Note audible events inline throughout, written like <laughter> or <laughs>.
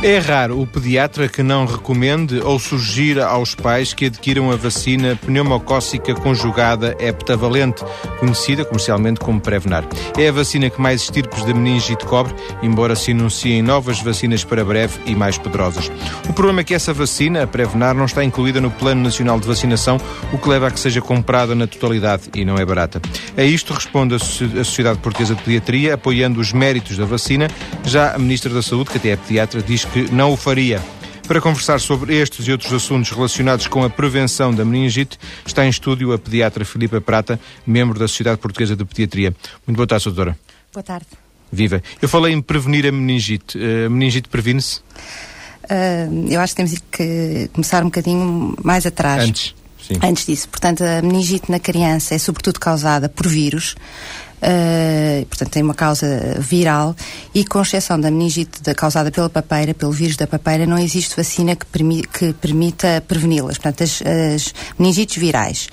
É raro o pediatra que não recomende ou sugira aos pais que adquiram a vacina pneumocócica conjugada heptavalente, conhecida comercialmente como Prevenar. É a vacina que mais estirpes de meningite cobre, embora se anunciem novas vacinas para breve e mais poderosas. O problema é que essa vacina, a Prevenar, não está incluída no Plano Nacional de Vacinação, o que leva a que seja comprada na totalidade e não é barata. A isto responde a Sociedade Portuguesa de Pediatria, apoiando os méritos da vacina. Já a Ministra da Saúde, que até é pediatra, diz que não o faria. Para conversar sobre estes e outros assuntos relacionados com a prevenção da meningite, está em estúdio a pediatra Filipa Prata, membro da Sociedade Portuguesa de Pediatria. Muito boa tarde, doutora. Boa tarde. Viva. Eu falei em prevenir a meningite. Eh, a meningite previne-se? Uh, eu acho que temos que começar um bocadinho mais atrás. Antes. Sim. Antes disso. Portanto, a meningite na criança é sobretudo causada por vírus. Uh, portanto, tem uma causa viral e, com exceção da meningite da, causada pela papeira, pelo vírus da papeira, não existe vacina que, permi que permita preveni-las. Portanto, as, as meningites virais.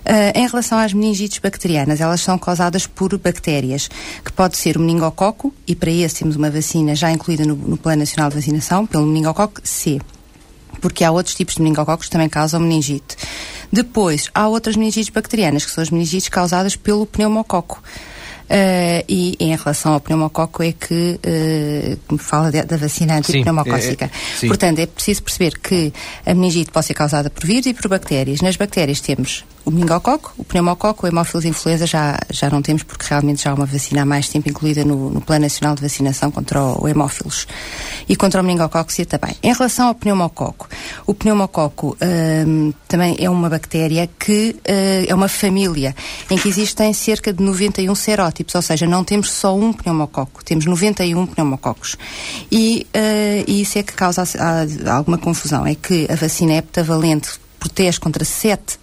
Uh, em relação às meningites bacterianas, elas são causadas por bactérias, que pode ser o meningococo, e para esse temos uma vacina já incluída no, no Plano Nacional de Vacinação, pelo meningococo C, porque há outros tipos de meningococos que também causam meningite. Depois, há outras meningites bacterianas, que são as meningites causadas pelo pneumococo. Uh, e em relação ao pneumococo é que uh, me fala da vacina antipneumocócica. É, é, Portanto, é preciso perceber que a meningite pode ser causada por vírus e por bactérias. Nas bactérias temos o meningococo, o pneumococo, o hemófilos influenza já, já não temos porque realmente já há uma vacina há mais tempo incluída no, no Plano Nacional de Vacinação contra o, o hemófilos e contra o meningococo C também. Em relação ao pneumococo, o pneumococo hum, também é uma bactéria que uh, é uma família em que existem cerca de 91 serótipos, ou seja, não temos só um pneumococo, temos 91 pneumococos. E, e isso é que causa alguma confusão, é que a vacina heptavalente protege contra sete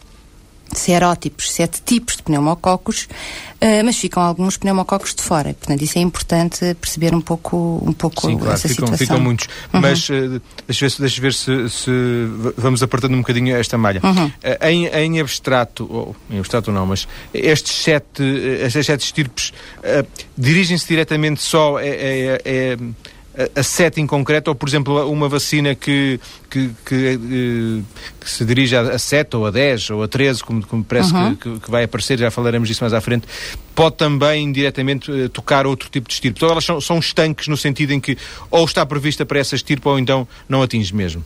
serótipos, sete tipos de pneumococos, uh, mas ficam alguns pneumococos de fora. Portanto, isso é importante perceber um pouco, um pouco Sim, claro, essa ficam, situação. ficam muitos. Uhum. Mas uh, deixa ver, se, deixa ver se, se, vamos apertando um bocadinho esta malha. Uhum. Uh, em, em abstrato, ou em abstrato não, mas estes sete, estas sete estirpes dirigem-se diretamente só a, a, a a sete em concreto, ou por exemplo uma vacina que, que, que, eh, que se dirige a, sete ou a dez ou a treze, como, como parece uhum. que, que, vai aparecer, já falaremos disso mais à frente, pode também diretamente uh, tocar outro tipo de estirpe. Então elas são, são estanques no sentido em que ou está prevista para essa estirpe ou então não atinge mesmo.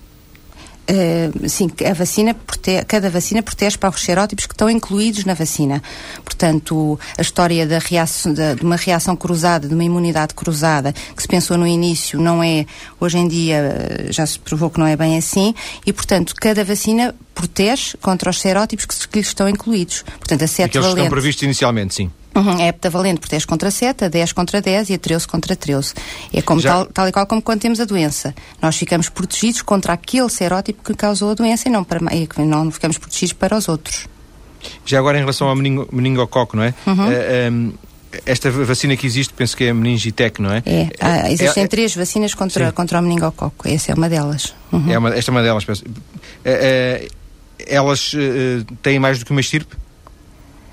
Uh, sim, a vacina protege, cada vacina protege para os serótipos que estão incluídos na vacina. Portanto, a história da reação, de, de, uma reação cruzada, de uma imunidade cruzada, que se pensou no início, não é, hoje em dia, eh, já se provou que não é bem assim, e, portanto, cada vacina protege contra os serótipos que, que lhes estão incluídos. Portanto, a sete Aqueles valente... estão previstos inicialmente, sim. Uhum, a heptavalente protege contra 7, a 10 contra 10 e a 13 contra 13. É como Já... tal, tal e qual como quando temos a doença. Nós ficamos protegidos contra aquele serótipo que causou a doença e não, para, e não ficamos protegidos para os outros. Já agora em relação ao meningo, meningococo, não é? Uhum. Uh, eh, um, ehm, esta vacina que existe, penso que é a meningitec, não é? É, ah, existem é, três vacinas contra, contra o meningococo. Essa é uma delas. Uhum. É uma, esta é uma delas, penso. Uh, uh, elas têm mais do que uma estirpe?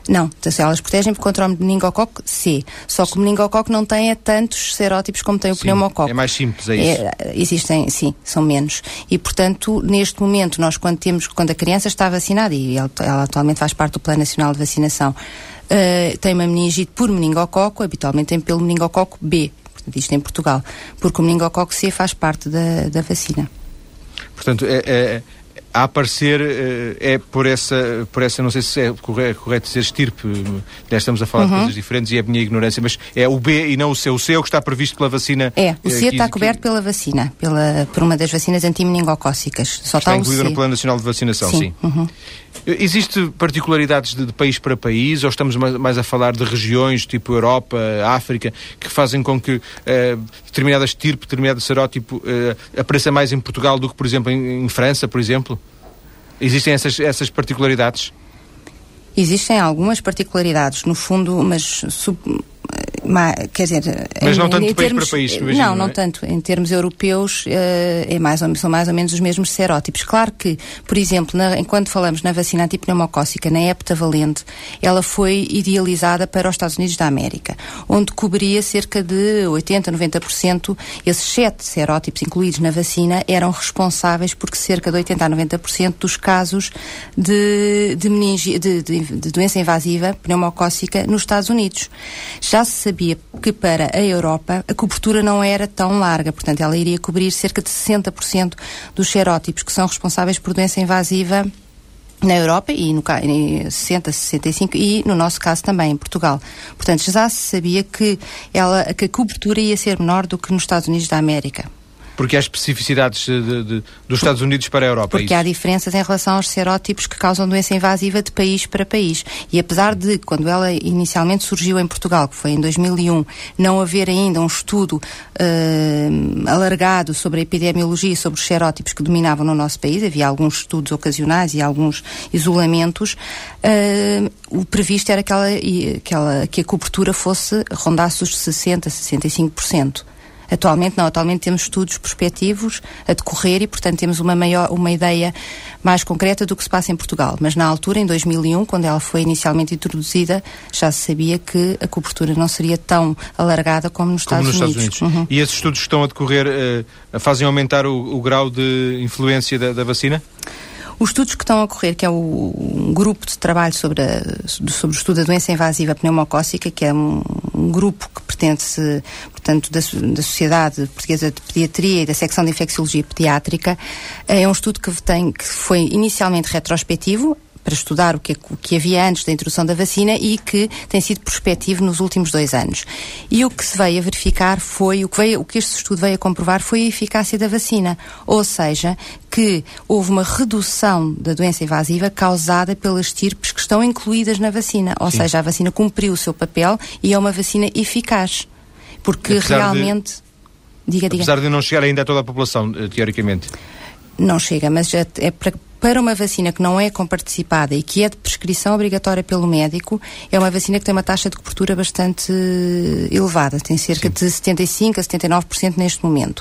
Não, então, elas protegem contra o meningococo C. Só que o meningococo não tem é tantos serótipos como tem o sim, pneumococo. É mais simples, é isso? É, existem, sim, são menos. E, portanto, neste momento, nós quando temos, quando a criança está vacinada, e ela, ela atualmente faz parte do Plano Nacional de Vacinação, uh, tem uma meningite por meningococo, habitualmente tem pelo meningococo B, portanto, isto em Portugal, porque o meningococo C faz parte da, da vacina. Portanto, é, é a aparecer eh, é por essa, por essa, não sei se é correto, dizer estirpe, já estamos a falar uhum. de coisas diferentes e é a minha ignorância, mas é o B e não o C. O C é o que está previsto pela vacina. É, o C eh, está coberto que... pela vacina, pela, por uma das vacinas antimeningocócicas. Só está, está incluída no Plano Nacional de Vacinação, sim. sim. Uhum. Existe particularidades de, de, país para país ou estamos mais, mais, a falar de regiões tipo Europa, África, que fazem com que uh, determinada estirpe, determinado serótipo uh, apareça mais em Portugal do que, por exemplo, em, em França, por exemplo? Existem essas, essas particularidades? Existem algumas particularidades, no fundo, mas sub, quer dizer, mas em, não tanto de país termos, para país, imagino, não, não, é? tanto. Em termos europeus, uh, é mais ou, são mais ou menos os mesmos serótipos. Claro que, por exemplo, na, enquanto falamos na vacina antipneumocócica, na heptavalente, ela foi idealizada para os Estados Unidos da América, onde cobria cerca de 80, 90%. Esses sete serótipos incluídos na vacina eram responsáveis por cerca de 80 a 90% dos casos de, de, meningi, de, de, de doença invasiva pneumocócica nos Estados Unidos. Já se sabia que para a Europa a cobertura não era tão larga, portanto ela iria cobrir cerca de 60% dos serótipos que são responsáveis por doença invasiva na Europa e no em 60, 65 e no nosso caso também em Portugal. Portanto, já se sabia que ela que a cobertura ia ser menor do que nos Estados Unidos da América. Porque há especificidades de, de, dos Estados Unidos para a Europa. Porque é há diferenças em relação aos serótipos que causam doença invasiva de país para país. E apesar de, quando ela inicialmente surgiu em Portugal, que foi em 2001, não haver ainda um estudo uh, alargado sobre a epidemiologia e sobre os serótipos que dominavam no nosso país, havia alguns estudos ocasionais e alguns isolamentos, uh, o previsto era que, ela, que, ela, que a cobertura fosse, rondasse os 60%, 65%. Atualmente não, atualmente temos estudos prospectivos a decorrer e, portanto, temos uma, maior, uma ideia mais concreta do que se passa em Portugal. Mas na altura, em 2001, quando ela foi inicialmente introduzida, já se sabia que a cobertura não seria tão alargada como nos como Estados nos Unidos. Estados Unidos. Uhum. E esses estudos que estão a decorrer uh, fazem aumentar o, o grau de influência da, da vacina? Os estudos que estão a ocorrer, que é o um grupo de trabalho sobre, a, sobre o estudo da doença invasiva pneumocócica, que é um, um grupo que pertence, portanto, da, da Sociedade Portuguesa de Pediatria e da Secção de Infecciologia Pediátrica, é um estudo que, tem, que foi inicialmente retrospectivo, para estudar o que, o que havia antes da introdução da vacina e que tem sido prospectivo nos últimos dois anos. E o que se veio a verificar foi, o que, veio, o que este estudo veio a comprovar foi a eficácia da vacina. Ou seja, que houve uma redução da doença invasiva causada pelas estirpes que estão incluídas na vacina. Ou Sim. seja, a vacina cumpriu o seu papel e é uma vacina eficaz. Porque Apesar realmente. De... Diga, diga. Apesar de não chegar ainda a toda a população, eh, teoricamente. Não chega, mas é para para uma vacina que não é comparticipada e que é de prescrição obrigatória pelo médico, é uma vacina que tem uma taxa de cobertura bastante elevada, tem cerca Sim. de 75% a 79% neste momento.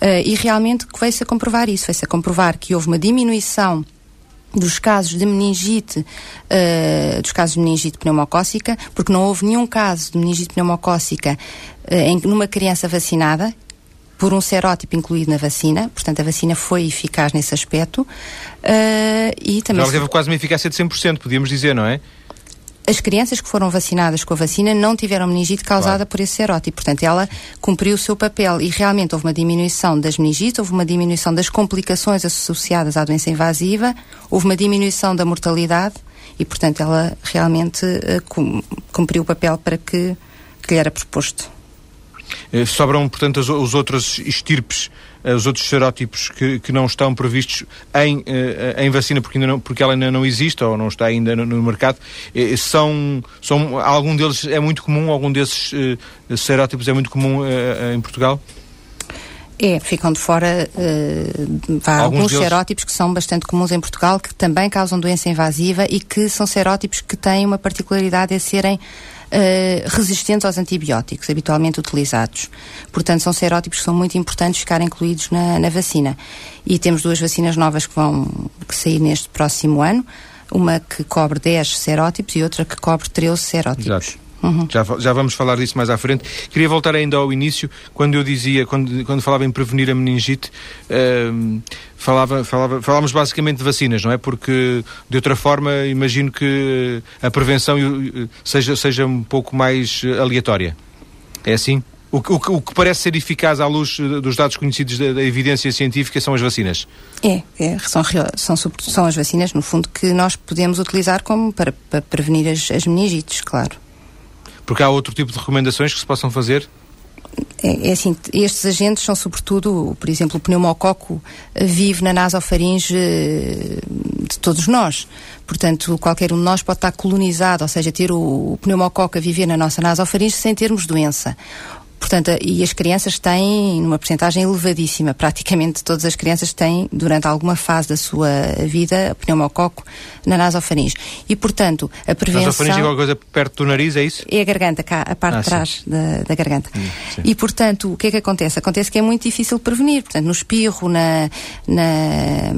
Uh, e realmente veio-se a comprovar isso, veio-se a comprovar que houve uma diminuição dos casos de meningite, uh, dos casos de meningite pneumocócica, porque não houve nenhum caso de meningite pneumocócica uh, em, numa criança vacinada, por um serótipo incluído na vacina, portanto a vacina foi eficaz nesse aspecto. Uh, e também Ela teve quase uma eficácia de 100%, podíamos dizer, não é? As crianças que foram vacinadas com a vacina não tiveram meningite causada claro. por esse serótipo. Portanto, ela cumpriu o seu papel e realmente houve uma diminuição das meningites, houve uma diminuição das complicações associadas à doença invasiva, houve uma diminuição da mortalidade e, portanto, ela realmente uh, cumpriu o papel para que, que lhe era proposto. Eh, sobram, portanto, os, os outros estirpes, eh, os outros serótipos que, que não estão previstos em, eh, em vacina porque, ainda não, porque ela ainda não existe ou não está ainda no, no mercado. São, são, algum deles é muito comum, algum desses serótipos é muito comum em Portugal? É, ficam de fora uh, há alguns, alguns serótipos que são bastante comuns em Portugal, que também causam doença invasiva e que são serótipos que têm uma particularidade de serem resistentes aos antibióticos habitualmente utilizados. Portanto, são serótipos que são muito importantes ficarem incluídos na, na vacina. E temos duas vacinas novas que vão que sair neste próximo ano, uma que cobre 10 serótipos e outra que cobre 13 serótipos. Exato. Uhum. Já, já vamos falar disso mais à frente. Queria voltar ainda ao início, quando eu dizia, quando, quando falava em prevenir a meningite, uh, falava, falava, falávamos basicamente de vacinas, não é? Porque, de outra forma, imagino que a prevenção seja, seja um pouco mais aleatória. É assim? O, o, o, que parece ser eficaz à luz dos dados conhecidos da, da evidência científica são as vacinas? É, é são, são, são, as vacinas, no fundo, que nós podemos utilizar como para, para prevenir as, as meningites, claro. Porque há outro tipo de recomendações que se possam fazer? É, é, assim, estes agentes são sobretudo, por exemplo, o pneumococo vive na nasofaringe eh, de todos nós. Portanto, qualquer um de nós pode estar colonizado, ou seja, ter o pneumococo a viver na nossa nasofaringe sem termos doença. Portanto, e as crianças têm uma porcentagem elevadíssima, praticamente todas as crianças têm, durante alguma fase da sua vida, pneumococo na nasofaringe. E, portanto, a prevenção... Nasofaringe é alguma coisa perto do nariz, é isso? É a garganta, cá, a parte ah, de trás da, da, garganta. Hum, e, portanto, o que é que acontece? Acontece que é muito difícil prevenir. Portanto, no espirro, na, na,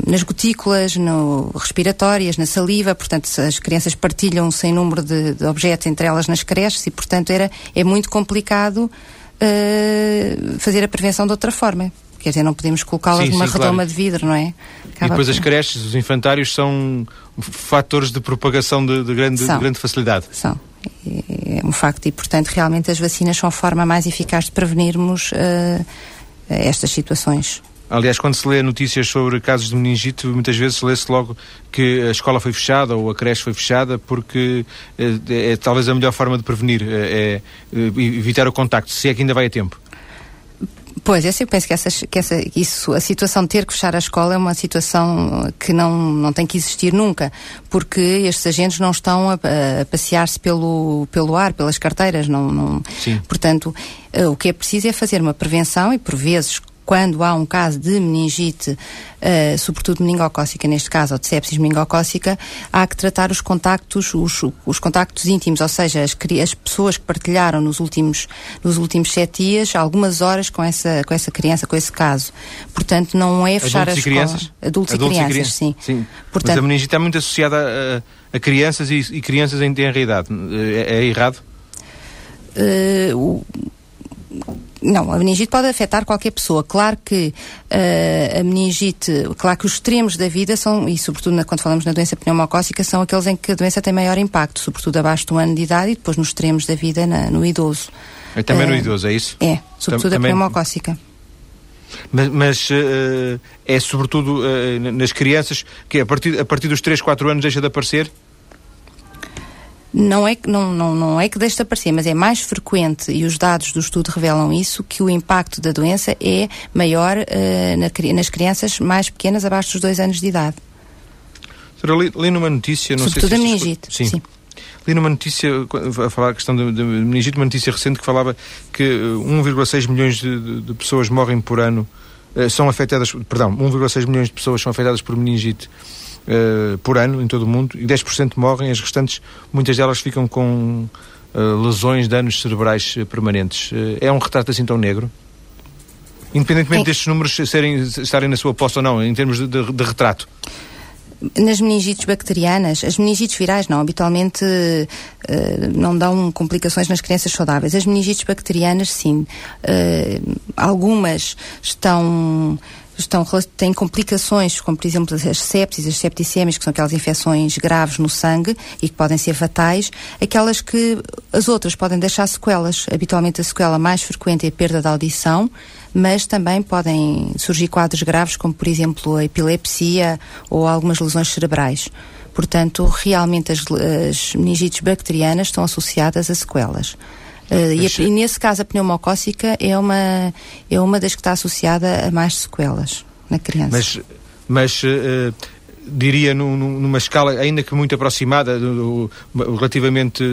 nas gotículas, no respiratórias, na saliva, portanto, as crianças partilham sem número de, de objetos entre elas nas creches e, portanto, era, é muito complicado uh, fazer a prevenção de outra forma. Quer dizer, não podemos colocá-las numa sim, redoma claro. de vidro, não é? Acaba e depois por... as creches, os infantários são fatores de propagação de, de grande, de grande facilidade. São. É um facto e, portanto, realmente as vacinas são a forma mais eficaz de prevenirmos uh, estas situações. Aliás, quando se lê notícias sobre casos de meningite, muitas vezes lê-se logo que a escola foi fechada ou a creche foi fechada porque é, é talvez a melhor forma de prevenir, é, é, evitar o contacto, se é que ainda vai a tempo. Pois, eu penso que, que essa, isso, a situação de ter que fechar a escola é uma situação que não, não tem que existir nunca, porque estes agentes não estão a, a passear-se pelo, pelo ar, pelas carteiras, não, não... Sim. portanto, o que é preciso é fazer uma prevenção e, por vezes, quando há um caso de meningite, uh, sobretudo meningocócica neste caso, ou de sepsis meningocócica, há que tratar os contactos, os, os contactos íntimos, ou seja, as, as, pessoas que partilharam nos últimos, nos últimos sete dias algumas horas com essa, com essa criança, com esse caso. Portanto, não é fechar Adultos a escola. Crianças? Adultos, Adultos e crianças, e crianças, sim. sim. Portanto, Mas a meningite está muito associada a, a crianças e, e, crianças em tenra idade. É, é errado? Uh, não, a meningite pode afetar qualquer pessoa. Claro que uh, a meningite, claro que os extremos da vida são, e sobretudo na, quando falamos na doença pneumocócica, são aqueles em que a doença tem maior impacto, sobretudo abaixo do ano de idade e depois nos extremos da vida na, no idoso. É também uh, no idoso, é isso? É, sobretudo Tam, a pneumocócica. Mas, mas uh, é sobretudo nas crianças que a partir, a partir dos 3, 4 anos deixa de aparecer? Não é, não, não, não é que deixe de aparecer, mas é mais frequente, e os dados do estudo revelam isso, que o impacto da doença é maior uh, na, nas crianças mais pequenas, abaixo dos dois anos de idade. Senhora, li, li numa notícia... Não Sobretudo sei se a meningite. Sim. Sim. Li numa notícia, a falar a questão da meningite, uma notícia recente que falava que 1,6 milhões de, de, pessoas morrem por ano, uh, são afetadas, perdão, 1,6 milhões de pessoas são afetadas por meningite uh, por ano em todo o mundo e 10% morrem, as restantes, muitas delas ficam com uh, lesões, danos cerebrais uh, permanentes. é um retrato assim tão negro? Independentemente é. destes números serem, estarem na sua posse ou não, em termos de, de, de retrato nas meningites bacterianas, as meningites virais não, habitualmente uh, não dão complicações nas crianças saudáveis. As meningites bacterianas, sim. Uh, algumas estão estão, têm complicações, como por exemplo as sepsis, as septicemias, que são aquelas infecções graves no sangue e que podem ser fatais, aquelas que as outras podem deixar sequelas. Habitualmente a sequela mais frequente é a perda da audição, mas também podem surgir quadros graves, como por exemplo a epilepsia ou algumas lesões cerebrais. Portanto, realmente as, as meningites bacterianas estão associadas a sequelas. Uh, e, a, nesse caso a pneumocócica é uma, é uma das que está associada a mais sequelas na criança. Mas, mas uh, diria num, numa escala ainda que muito aproximada, relativamente,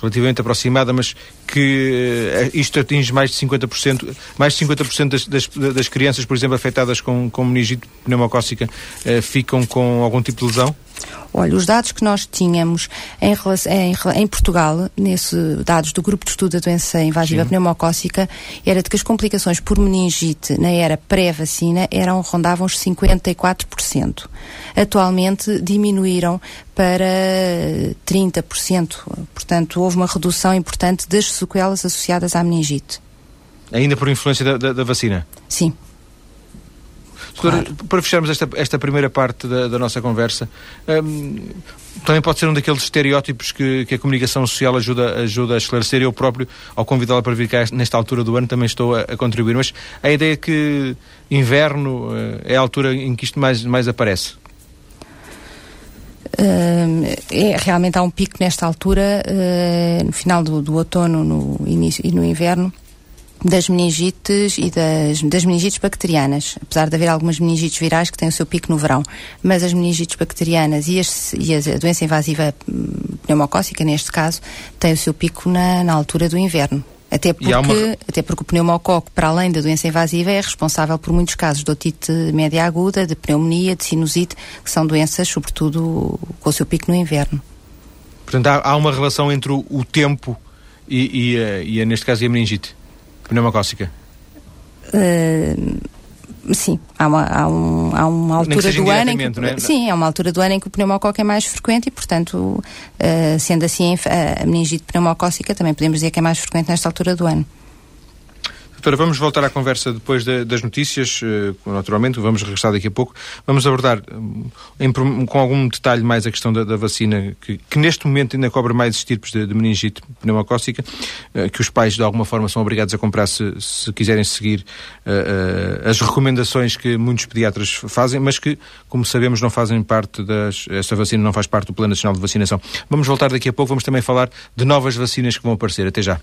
relativamente aproximada, mas que uh, isto atinge mais de 50%, mais de 50% das, das, das crianças, por exemplo, afetadas com, com meningite pneumocócica, ficam com algum tipo de lesão? Olha, os dados que nós tínhamos em, em, em Portugal, nesse dados do grupo de estudo da doença invasiva Sim. pneumocócica, era de que as complicações por meningite na era pré-vacina eram rondavam os 54%. Atualmente diminuíram para 30%. Portanto, houve uma redução importante das sequelas associadas à meningite. Ainda por influência da, da, da vacina? Sim. Doutora, claro. para fecharmos esta, esta primeira parte da, da nossa conversa, um, também pode ser um daqueles estereótipos que, que, a comunicação social ajuda, ajuda a esclarecer. Eu próprio, ao convidá-la para vir cá nesta altura do ano, também estou a, a contribuir. Mas a ideia é que inverno uh, é a altura em que isto mais, mais aparece. Uh, é, realmente há um pico nesta altura, uh, no final do, do outono no início, e no inverno, das meningites e das, das meningites bacterianas, apesar de haver algumas meningites virais que têm o seu pico no verão, mas as meningites bacterianas e, as, e a doença invasiva hum, pneumocócica, neste caso, têm o seu pico na, na altura do inverno. Até porque, uma... até porque o pneumococo, para além da doença invasiva, é responsável por muitos casos de otite média aguda, de pneumonia, de sinusite, que são doenças, sobretudo, com o seu pico no inverno. Portanto, há, há uma relação entre o, o tempo e, e, e, neste caso, a meningite pneumocócica? Uh, sim, há uma, há, um, há uma altura do ano em que, é? sim, há uma altura do ano em que o pneumococo é mais frequente e, portanto, uh, sendo assim a meningite pneumocócica também podemos dizer que é mais frequente nesta altura do ano. Doutora, vamos voltar à conversa depois de, das notícias, uh, naturalmente, vamos regressar daqui a pouco. Vamos abordar um, em, com algum detalhe mais a questão da, da vacina, que, que, neste momento ainda cobre mais estirpes de, de meningite pneumocócica, uh, que os pais de alguma forma são obrigados a comprar se, se quiserem seguir as recomendações que muitos pediatras fazem, mas que, como sabemos, não fazem parte das. Essa vacina não faz parte do Plano Nacional de Vacinação. Vamos voltar daqui a pouco, vamos também falar de novas vacinas que vão aparecer. Até já.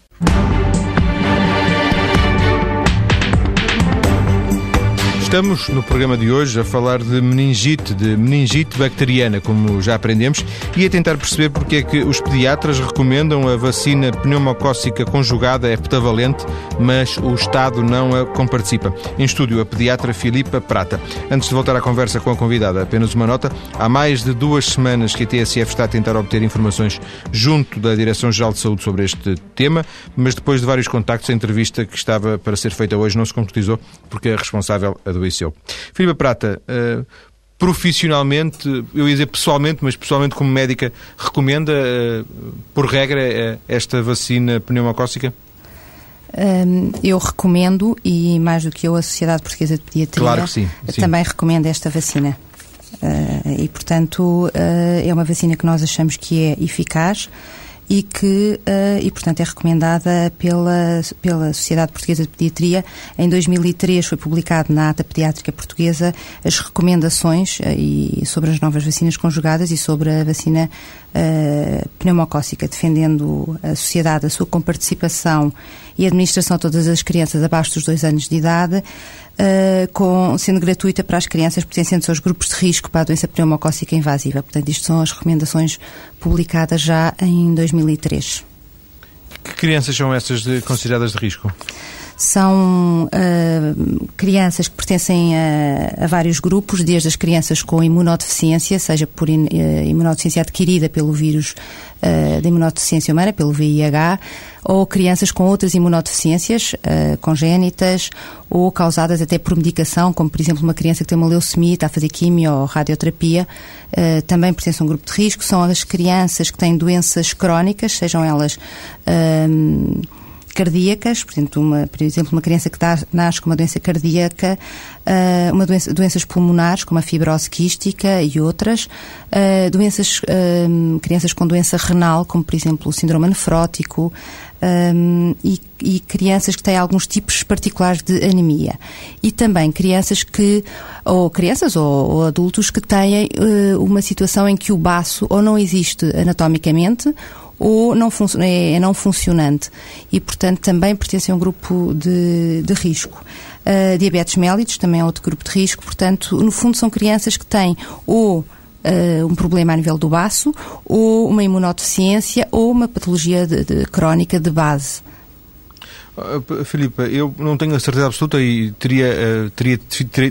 Estamos no programa de hoje a falar de meningite, de meningite bacteriana, como já aprendemos, e a tentar perceber porque é que os pediatras recomendam a vacina pneumocócica conjugada heptavalente, mas o Estado não a comparticipa. Em estúdio, a pediatra Filipa Prata. Antes de voltar à conversa com a convidada, apenas uma nota. Há mais de duas semanas que a TSF está a tentar obter informações junto da Direção-Geral de Saúde sobre este tema, mas depois de vários contactos, a entrevista que estava para ser feita hoje não se concretizou porque a responsável adoeceu adoeceu. Filipe Prata, uh, profissionalmente, eu ia dizer pessoalmente, mas pessoalmente como médica, recomenda, uh, por regra, uh, esta vacina pneumocócica? Um, eu recomendo, e mais do que eu, a Sociedade Portuguesa de Pediatria claro sim, sim. também recomenda esta vacina. Uh, e, portanto, é uma vacina que nós achamos que é eficaz e que uh, e portanto é recomendada pela pela Sociedade Portuguesa de Pediatria. Em 2003 foi publicado na Ata Pediátrica Portuguesa as recomendações uh, e sobre as novas vacinas conjugadas e sobre a vacina uh, pneumocócica, defendendo a sociedade a sua comparticipação e administração a todas as crianças abaixo dos dois anos de idade uh, com, sendo gratuita para as crianças pertencentes aos grupos de risco para a doença pneumocócica invasiva. Portanto, isto são as recomendações publicadas já em 2003. Que crianças são essas de, consideradas de risco? São uh, crianças que pertencem a, a, vários grupos, desde as crianças com imunodeficiência, seja por in, uh, imunodeficiência adquirida pelo vírus uh, da imunodeficiência humana, pelo VIH, ou crianças com outras imunodeficiências congénitas ou causadas até por medicação, como por exemplo uma criança que tem uma leucemia, está a fazer quimio ou radioterapia, também pertence a um grupo de risco. São as crianças que têm doenças crónicas, sejam elas cardíacas, portanto, uma, por exemplo, uma criança que nasce com uma doença cardíaca, uh, uma doença, doenças pulmonares, como a fibrose quística e outras, uh, doenças, uh, crianças com doença renal, como por exemplo o síndrome nefrótico, um, e, e, crianças que têm alguns tipos particulares de anemia. E também crianças que, ou crianças ou, ou adultos que têm uh, uma situação em que o baço ou não existe anatomicamente ou não é, é, não funcionante e, portanto, também pertence a um grupo de, de risco. Uh, diabetes mellitus também é outro grupo de risco, portanto, no fundo são crianças que têm ou uh, um problema a nível do baço, ou uma imunodeficiência, ou uma patologia de, de, crónica de base. Uh, Filipe, eu não tenho a certeza absoluta e teria, uh, teria,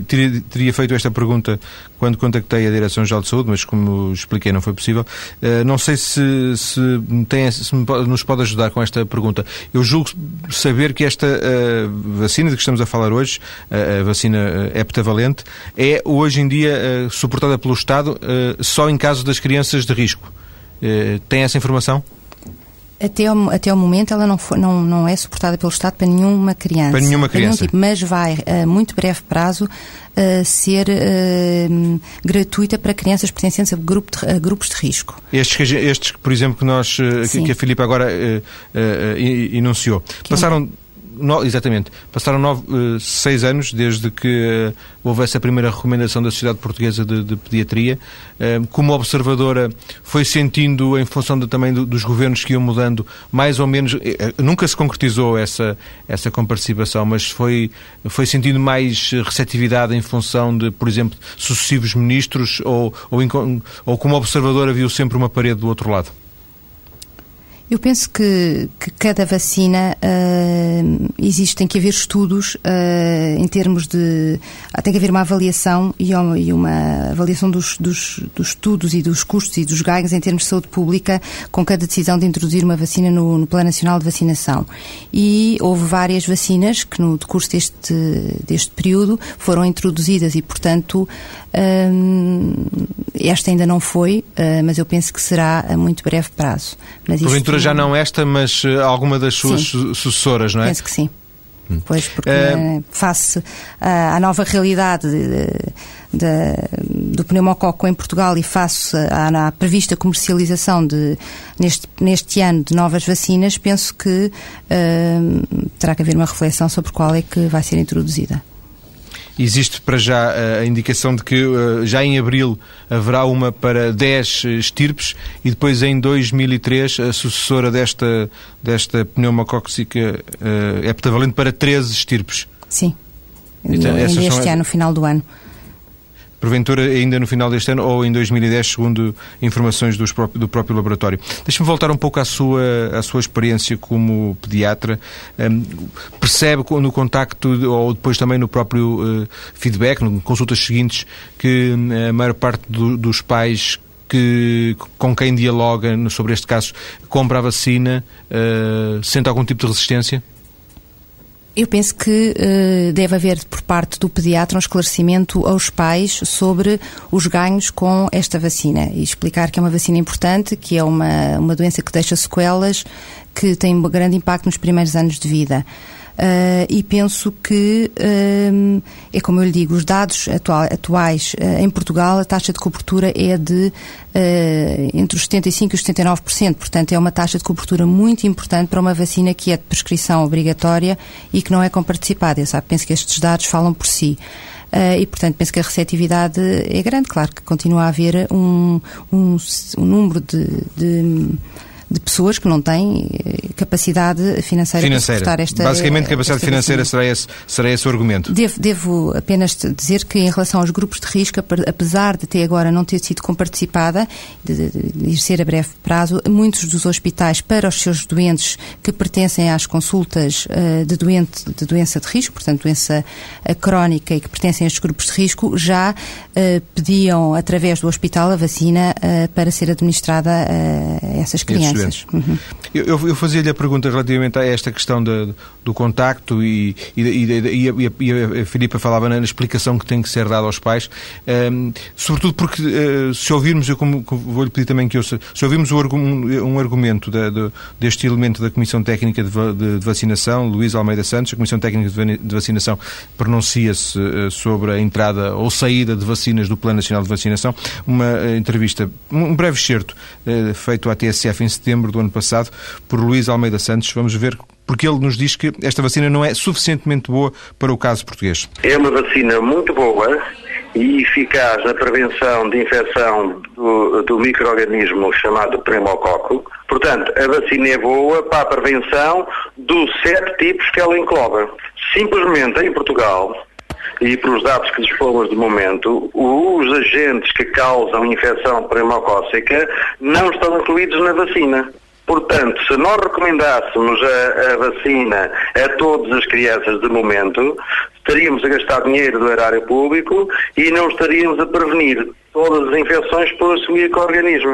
teria, teria, feito esta pergunta quando contactei a Direção-Geral de Saúde, mas como expliquei não foi possível. Uh, não sei se, se, tem, se nos pode ajudar com esta pergunta. Eu julgo saber que esta vacina de que estamos a falar hoje, a vacina heptavalente, é hoje em dia suportada pelo Estado só em caso das crianças de risco. tem essa informação? Até o, até o momento ela não, não, não é suportada pelo Estado para nenhuma criança. Para nenhuma criança. Nenhum tipo, mas vai, a muito breve prazo, uh, ser uh, gratuita para crianças pertencentes a, grupo de, a, grupos de risco. Estes, estes, por exemplo, que, nós, uh, que, que, a Filipe agora enunciou, que passaram... É um no, exatamente. Passaram nove, uh, seis anos desde que uh, houve essa primeira recomendação da Sociedade Portuguesa de, de Pediatria. Uh, como observadora, foi sentindo, em função de, também do, dos governos que iam mudando, mais ou menos. nunca se concretizou essa, essa comparticipação, mas foi, foi sentindo mais receptividade em função de, por exemplo, sucessivos ministros ou, ou, ou como observadora viu sempre uma parede do outro lado? Eu penso que, que cada vacina uh, existe, tem que haver estudos uh, em termos de. Uh, tem que haver uma avaliação e uma, e uma avaliação dos, dos, dos, estudos e dos custos e dos ganhos em termos de saúde pública com cada decisão de introduzir uma vacina no, no Plano Nacional de Vacinação. E houve várias vacinas que no decurso deste, deste período foram introduzidas e, portanto, esta ainda não foi, ah, mas eu penso que será a muito breve prazo. Mas Porventura já não esta, mas ah, alguma das suas sim, sucessoras, não é? Penso que sim. Hum. Pois, porque é... face à, à, nova realidade de, de, do pneumococo em Portugal e face à, à, prevista comercialização de, neste, neste ano de novas vacinas, penso que uh, terá que haver uma reflexão sobre qual é que vai ser introduzida. Existe para já eh, a indicação de que eh, já em abril haverá uma para 10 estirpes e depois em 2003 a sucessora desta, desta pneumocóxica é petavalente para 13 estirpes. Sim. Então, este são... ano, final do ano porventura ainda no final deste ano ou em 2010, segundo informações próprios, do próprio laboratório. Deixe-me voltar um pouco à sua, à sua experiência como pediatra. Um, percebe no contacto ou depois também no próprio uh, feedback, no consultas seguintes, que hum, a maior parte do, dos pais que, com quem dialoga sobre este caso compra a vacina uh, sente algum tipo de resistência? Eu penso que uh, deve haver por parte do pediatra um esclarecimento aos pais sobre os ganhos com esta vacina e explicar que é uma vacina importante, que é uma, uma doença que deixa sequelas, que tem um grande impacto nos primeiros anos de vida. Uh, e penso que, uh, é como eu lhe digo, os dados atuais uh, em Portugal, a taxa de cobertura é de entre os 75% e os 79%, portanto é uma taxa de cobertura muito importante para uma vacina que é de prescrição obrigatória e que não é comparticipada. Eu sabe, penso que estes dados falam por si. Uh, e, portanto, penso que a receptividade é grande. Claro que continua a haver um, um, um número de, de de pessoas que não têm eh, capacidade financeira, financeira. para suportar esta Basicamente, capacidade financeira será esse, será esse o argumento. Devo, devo, apenas dizer que, em relação aos grupos de risco, apesar de até agora não ter sido comparticipada, de, de, de ser a breve prazo, muitos dos hospitais, para os seus doentes que pertencem às consultas uh, de, doente, de doença de risco, portanto, doença uh, crónica e que pertencem a estes grupos de risco, já uh, pediam, através do hospital, a vacina para ser administrada a essas crianças. Uhum. Eu, eu fazia-lhe a pergunta relativamente a esta questão de, do contacto e, e, e, e, a, Filipa falava na, explicação que tem que ser dada aos pais, um, sobretudo porque uh, se ouvirmos, eu como, vou-lhe pedir também que eu se, ouvirmos um, um argumento da, deste elemento da Comissão Técnica de, de, de, Vacinação, Luís Almeida Santos, a Comissão Técnica de, Vacinação pronuncia-se uh, sobre a entrada ou saída de vacinas do Plano Nacional de Vacinação, uma uh, entrevista, um breve excerto feito à TSF em setembro setembro do ano passado por Luís Almeida Santos. Vamos ver porque ele nos diz que esta vacina não é suficientemente boa para o caso português. É uma vacina muito boa e eficaz na prevenção de infecção do, do microorganismo chamado pneumococo. Portanto, a vacina é boa para a prevenção dos sete tipos que ela engloba. Simplesmente em Portugal, e pelos dados que dispomos de momento, os agentes que causam infecção pneumocócica não estão incluídos na vacina. Portanto, se nós recomendássemos a, a, vacina a todas as crianças de momento, estaríamos a gastar dinheiro do erário público e não estaríamos a prevenir todas as infecções por esse microorganismo.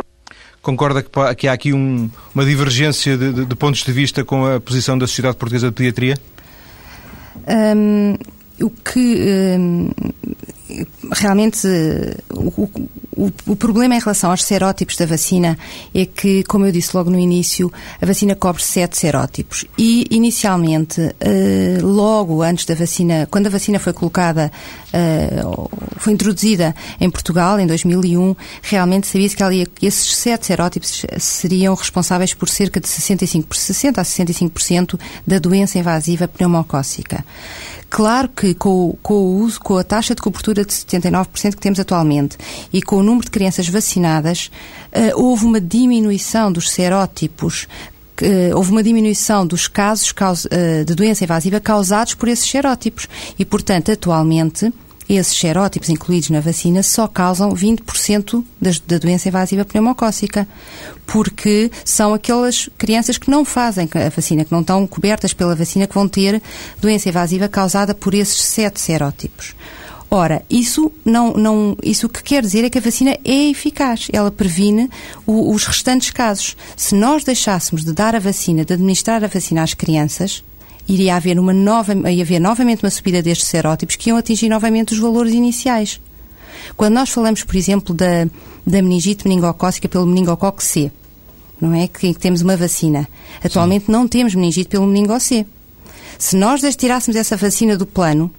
Concorda que, que há aqui um, uma divergência de, de, de, pontos de vista com a posição da Sociedade Portuguesa de Pediatria? Um o que hum, realmente o, o, o, problema em relação aos serótipos da vacina é que, como eu disse logo no início, a vacina cobre sete serótipos e inicialmente, uh, logo antes da vacina, quando a vacina foi colocada, uh, foi introduzida em Portugal em 2001, realmente sabia-se que ali, esses sete serótipos seriam responsáveis por cerca de 65, 60 a 65% da doença invasiva pneumocócica. Claro que com, com, o uso, com a taxa de cobertura de 79% que temos atualmente e com o número de crianças vacinadas, uh, houve uma diminuição dos serótipos Uh, houve uma diminuição dos casos uh, de doença invasiva causados por esses serótipos. E, portanto, atualmente, esses serótipos incluídos na vacina só causam 20% das, da doença invasiva pneumocócica, porque são aquelas crianças que não fazem a vacina, que não estão cobertas pela vacina, que vão ter doença invasiva causada por esses sete serótipos. Ora, isso não, não, isso que quer dizer é que a vacina é eficaz. Ela previne o, os restantes casos. Se nós deixássemos de dar a vacina, de administrar a vacina às crianças, iria haver, uma nova, ia haver novamente uma subida destes serótipos que iam atingir novamente os valores iniciais. Quando nós falamos, por exemplo, da, da meningite meningocócica pelo meningocoque C, não é? Que, que temos uma vacina. Atualmente Sim. não temos meningite pelo meningo C. Se nós tirássemos essa vacina do plano,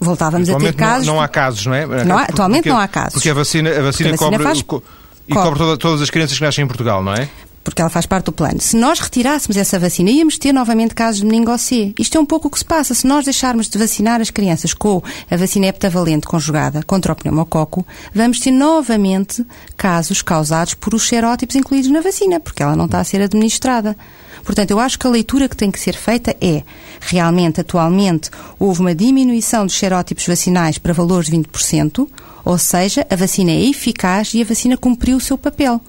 voltávamos a ter casos. Não, não, há casos, não é? Não há, atualmente porque, não há casos. Porque a vacina, a vacina, a vacina cobre, faz, co, e cobre, toda, todas as crianças que nascem em Portugal, não é? Porque ela faz parte do plano. Se nós retirássemos essa vacina, íamos ter novamente casos de meningo-C. Isto é um pouco o que se passa. Se nós deixarmos de vacinar as crianças com a vacina heptavalente conjugada contra o pneumococo, vamos ter novamente casos causados por os serótipos incluídos na vacina, porque ela não está a ser administrada. Portanto, eu acho que a leitura que tem que ser feita é, realmente, atualmente, houve uma diminuição dos serótipos vacinais para valores de 20%, ou seja, a vacina é eficaz e a vacina cumpriu o seu papel.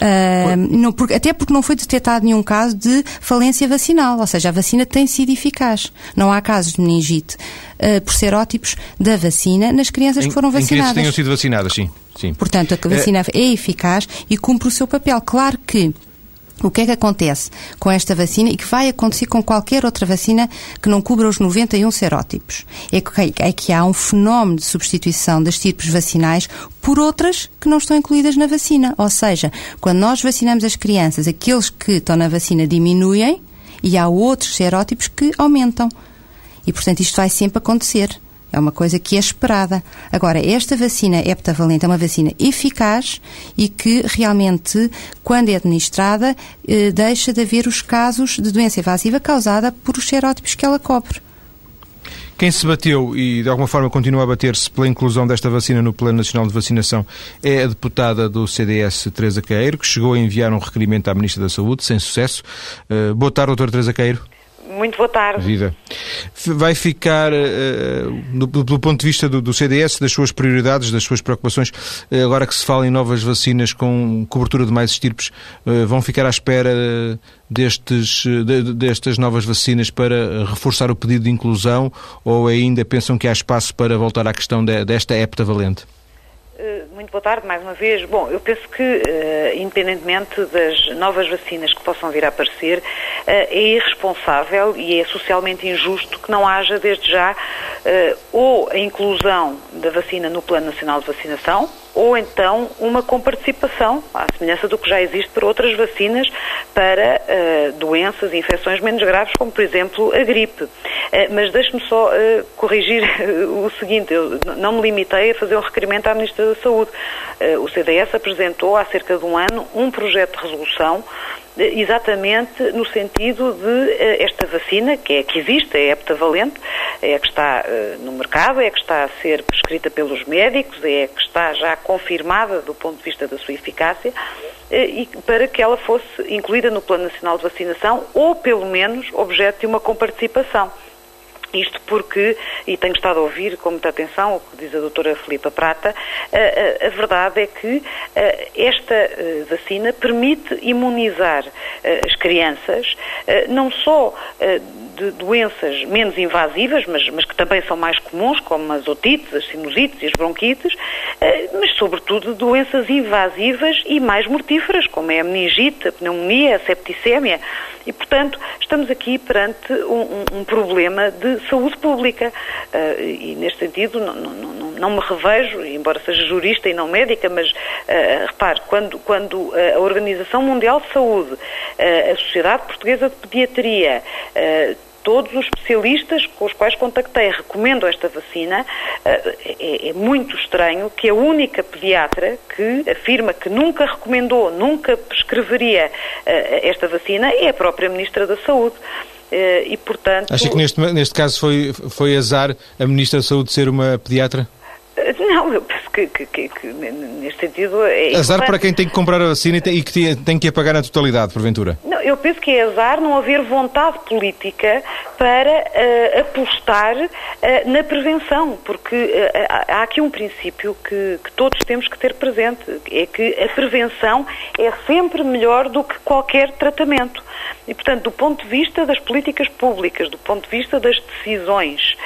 Uh, não, porque, até porque não foi detectado nenhum caso de falência vacinal, ou seja, a vacina tem sido eficaz. Não há casos de meningite uh, por serótipos da vacina nas crianças em, que foram vacinadas. Em crianças que tenham sido vacinadas, sim. sim. Portanto, a vacina é... é eficaz e cumpre o seu papel. Claro que o que é que acontece com esta vacina e que vai acontecer com qualquer outra vacina que não cubra os 91 serótipos? É que, é que há um fenómeno de substituição das tipos vacinais por outras que não estão incluídas na vacina. Ou seja, quando nós vacinamos as crianças, aqueles que estão na vacina diminuem e há outros serótipos que aumentam. E, portanto, isto vai sempre acontecer. É uma coisa que é esperada. Agora, esta vacina heptavalente é uma vacina eficaz e que realmente, quando é administrada, eh, deixa de haver os casos de doença invasiva causada por os serótipos que ela cobre. Quem se bateu e de alguma forma continua a bater-se pela inclusão desta vacina no Plano Nacional de Vacinação é a deputada do CDS, Teresa Queiro, que chegou a enviar um requerimento à Ministra da Saúde, sem sucesso. Uh, boa tarde, doutora Teresa Queiro. Muito boa tarde. Vida. Vai ficar, uh, do, ponto de vista do, CDS, das suas prioridades, das suas preocupações, uh, agora que se fala em novas vacinas com cobertura de mais estirpes, uh, vão ficar à espera destes, de, destas novas vacinas para reforçar o pedido de inclusão ou ainda pensam que há espaço para voltar à questão de, desta heptavalente? Muito boa tarde, mais uma vez. Bom, eu penso que, uh, independentemente das novas vacinas que possam vir a aparecer, uh, é irresponsável e é socialmente injusto que não haja, desde já, uh, ou a inclusão da vacina no Plano Nacional de Vacinação, ou então uma comparticipação, à semelhança do que já existe para outras vacinas, para uh, doenças e infecções menos graves, como por exemplo a gripe. Uh, mas deixe-me só uh, corrigir o seguinte, eu não me limitei a fazer um requerimento à Ministra da Saúde. o CDS apresentou há cerca de um ano um projeto de resolução exatamente no sentido de eh, esta vacina, que é que existe, é heptavalente, é a que está eh, no mercado, é a que está a ser prescrita pelos médicos, é a que está já confirmada do ponto de vista da sua eficácia, eh, e para que ela fosse incluída no Plano Nacional de Vacinação ou, pelo menos, objeto de uma comparticipação. Isto porque, e tenho estado a ouvir com muita atenção o que diz a doutora Filipa Prata, a, a, a verdade é que a, esta vacina permite imunizar as crianças, não só de doenças menos invasivas, mas, mas, que também são mais comuns, como as otites, as sinusites e as bronquites, mas sobretudo doenças invasivas e mais mortíferas, como é a meningite, a pneumonia, a septicémia. E, portanto, estamos aqui perante um, um, um problema de saúde pública. Uh, e, neste sentido, não, não, não, não, me revejo, embora seja jurista e não médica, mas, uh, repare, quando, quando a Organização Mundial de Saúde, uh, a Sociedade Portuguesa de Pediatria, todos os especialistas com os quais contactei recomendam esta vacina. É, é, muito estranho que a única pediatra que afirma que nunca recomendou, nunca prescreveria esta vacina é a própria Ministra da Saúde. Eh, e, portanto... Acha que neste, neste caso foi, foi azar a Ministra da Saúde ser uma pediatra? Não, eu penso que que, que, que, neste sentido... É azar para quem tem que comprar a vacina e, tem, e que tem que a pagar na totalidade, porventura? Não, eu penso que é azar não haver vontade política para uh, apostar uh, na prevenção, porque uh, há aqui um princípio que, que todos temos que ter presente, é que a prevenção é sempre melhor do que qualquer tratamento. E, portanto, do ponto de vista das políticas públicas, do ponto de vista das decisões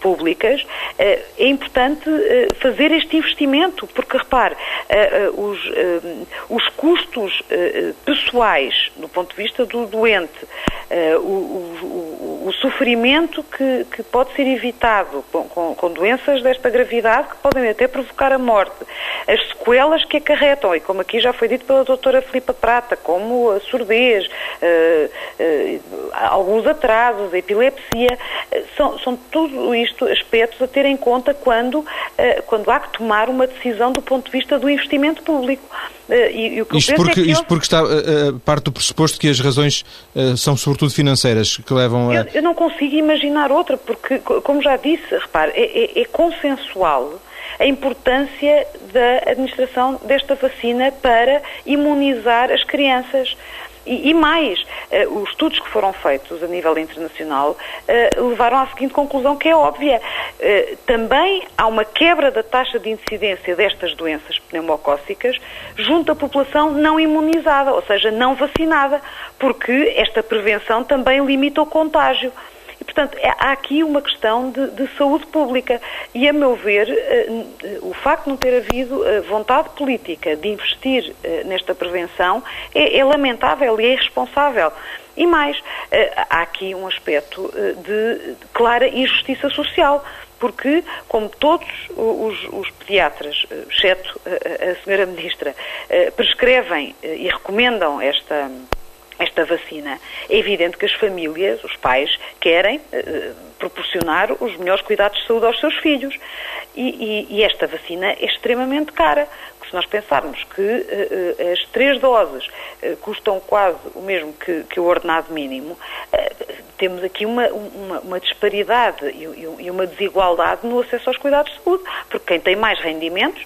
públicas, é importante fazer este investimento, porque, repare, os, os custos pessoais, do ponto de vista do doente, o, o, o, sofrimento que, que, pode ser evitado com, com, doenças desta gravidade que podem até provocar a morte, as sequelas que acarretam, e como aqui já foi dito pela doutora Filipa Prata, como a surdez, alguns atrasos, a epilepsia, são, são tudo isto aspectos a ter em conta quando, quando há que tomar uma decisão do ponto de vista do investimento público. E, e isto, porque, é isto porque está parte do pressuposto que as razões são sobretudo financeiras que levam a... Eu, eu, não consigo imaginar outra, porque, como já disse, repare, é, é, é consensual a importância da administração desta vacina para imunizar as crianças. E, e mais, uh, os estudos que foram feitos a nível internacional uh, levaram à seguinte conclusão, que é óbvia. Uh, também há uma quebra da taxa de incidência destas doenças pneumocócicas junto à população não imunizada, ou seja, não vacinada, porque esta prevenção também limita o contágio. Portanto, é, há aqui uma questão de, de, saúde pública. E, a meu ver, uh, o facto de não ter havido uh, vontade política de investir uh, nesta prevenção é, é, lamentável e é irresponsável. E mais, há aqui um aspecto de clara injustiça social porque, como todos os, os pediatras, exceto a, a senhora Ministra, prescrevem e recomendam esta esta vacina. É evidente que as famílias, os pais, querem uh, proporcionar os melhores cuidados de saúde aos seus filhos. E, e, e esta vacina é extremamente cara. Se nós pensarmos que uh, as três doses uh, custam quase o mesmo que, que o ordenado mínimo, temos aqui uma, uma, uma disparidade e, e, uma desigualdade no acesso aos cuidados de saúde, porque quem tem mais rendimentos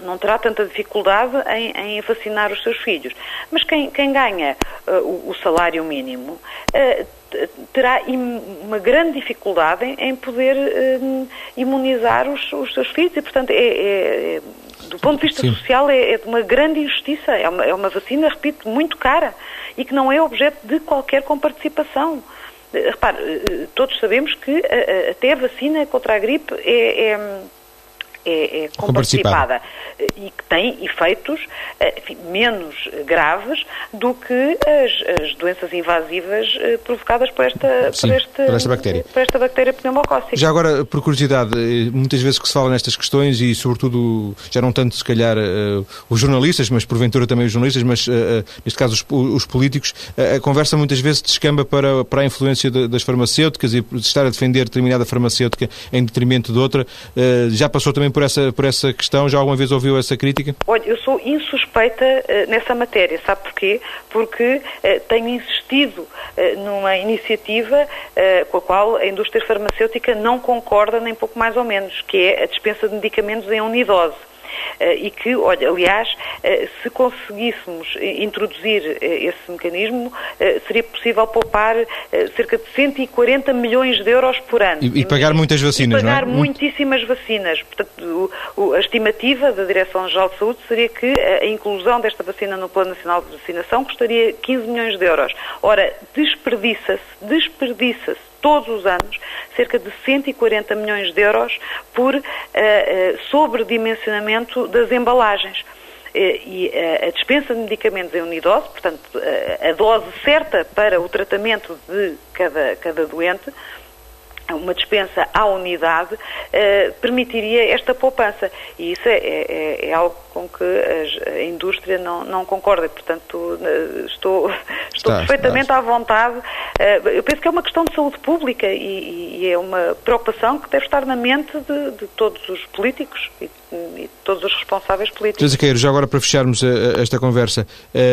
não terá tanta dificuldade em, em, vacinar os seus filhos. Mas quem, quem ganha o, o salário mínimo terá uma grande dificuldade em, poder imunizar os, os, seus filhos e, portanto, é, é, é do ponto de vista Sim. social é, é, de uma grande injustiça. É uma, é uma vacina, repito, muito cara e que não é objeto de qualquer comparticipação. Repare, eh, todos sabemos que até a vacina contra a gripe é, é é, é comparticipada e que tem efeitos eh, enfim, menos graves do que as, as doenças invasivas eh, provocadas por esta, Sim, por, este, por, esta bactéria. por esta bactéria pneumocócica. Já agora, por curiosidade, eh, muitas vezes que se fala nestas questões e sobretudo, já não tanto se calhar os jornalistas, mas porventura também os jornalistas, mas neste caso os, os políticos, a conversa muitas vezes descamba para, para a influência das farmacêuticas e estar a defender determinada farmacêutica em detrimento de outra. Já passou também por essa, por essa questão? Já alguma vez ouviu essa crítica? Olha, eu sou insuspeita uh, nessa matéria, sabe porquê? Porque uh, tenho insistido uh, numa iniciativa com a qual a indústria farmacêutica não concorda nem pouco mais ou menos, que é a dispensa de medicamentos em unidose. Eh, e que, olha, aliás, eh, se conseguíssemos introduzir eh, esse mecanismo, seria possível poupar cerca de 140 milhões de euros por ano. E, e pagar muitas vacinas, e pagar não é? muitíssimas vacinas. Portanto, a estimativa da Direção-Geral de Saúde seria que a inclusão desta vacina no Plano Nacional de Vacinação custaria 15 milhões de euros. Ora, desperdiça-se, desperdiça-se todos os anos cerca de 140 milhões de euros por uh, uh, sobredimensionamento das embalagens eh, e a dispensa de medicamentos em unidose, portanto, a dose certa para o tratamento de cada, cada doente, uma dispensa à unidade, permitiria esta poupança. E isso é, é, é algo com que a indústria não, não concorda. Portanto, estou, <laughs> estou está, perfeitamente está. à vontade. Eh, eu penso que é uma questão de saúde pública e, e é uma preocupação que deve estar na mente de, de todos os políticos e, e todos os responsáveis políticos. Teresa Queiro, já agora para fecharmos a, a esta conversa,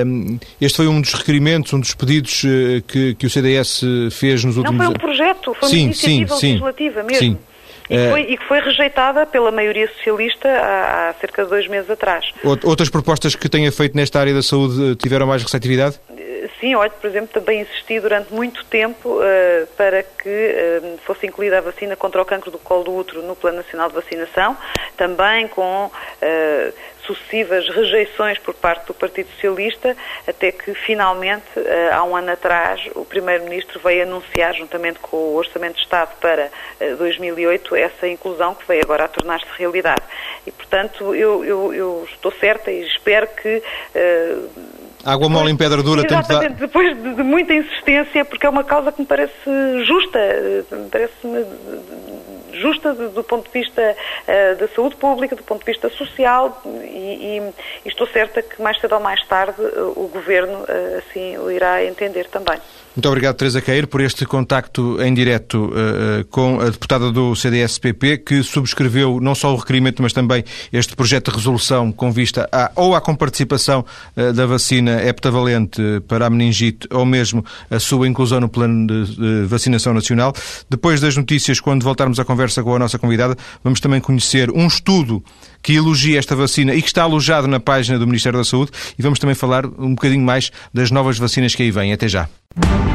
um, este foi um dos requerimentos, um dos pedidos que, que o CDS fez nos últimos... Não foi um projeto, foi sim, uma iniciativa sim, legislativa sim, mesmo. Sim. E, uh, foi, e que foi rejeitada pela maioria socialista há, há, cerca de dois meses atrás. Outras propostas que tenha feito nesta área da saúde tiveram mais receptividade? Sim, olha, por exemplo, também insisti durante muito tempo uh, para que uh, fosse incluída a vacina contra o cancro do colo do útero no Plano Nacional de Vacinação, também com uh, sucessivas rejeições por parte do Partido Socialista, até que finalmente, há um ano atrás, o Primeiro-Ministro veio anunciar, juntamente com o Orçamento de Estado para 2008, essa inclusão que veio agora a tornar-se realidade. E, portanto, eu, eu, eu, estou certa e espero que Água mole em pedra dura. Exatamente, depois de, de, muita insistência, porque é uma causa que me parece justa, parece-me justa do, do, ponto de vista uh, da saúde pública, do ponto de vista social e, e, e estou certa que mais cedo ou mais tarde uh, o Governo uh, assim o irá entender também. Muito obrigado, Teresa Cair, por este contacto em direto uh, com a deputada do CDS-PP, que subscreveu não só o requerimento, mas também este projeto de resolução com vista à, ou à comparticipação uh, da vacina heptavalente para a meningite, ou mesmo a sua inclusão no plano de, de vacinação nacional. Depois das notícias, quando voltarmos à conversa com a nossa convidada, vamos também conhecer um estudo que elogia esta vacina e que está alojado na página do Ministério da Saúde e vamos também falar um bocadinho mais das novas vacinas que aí vêm. Até já. Thank you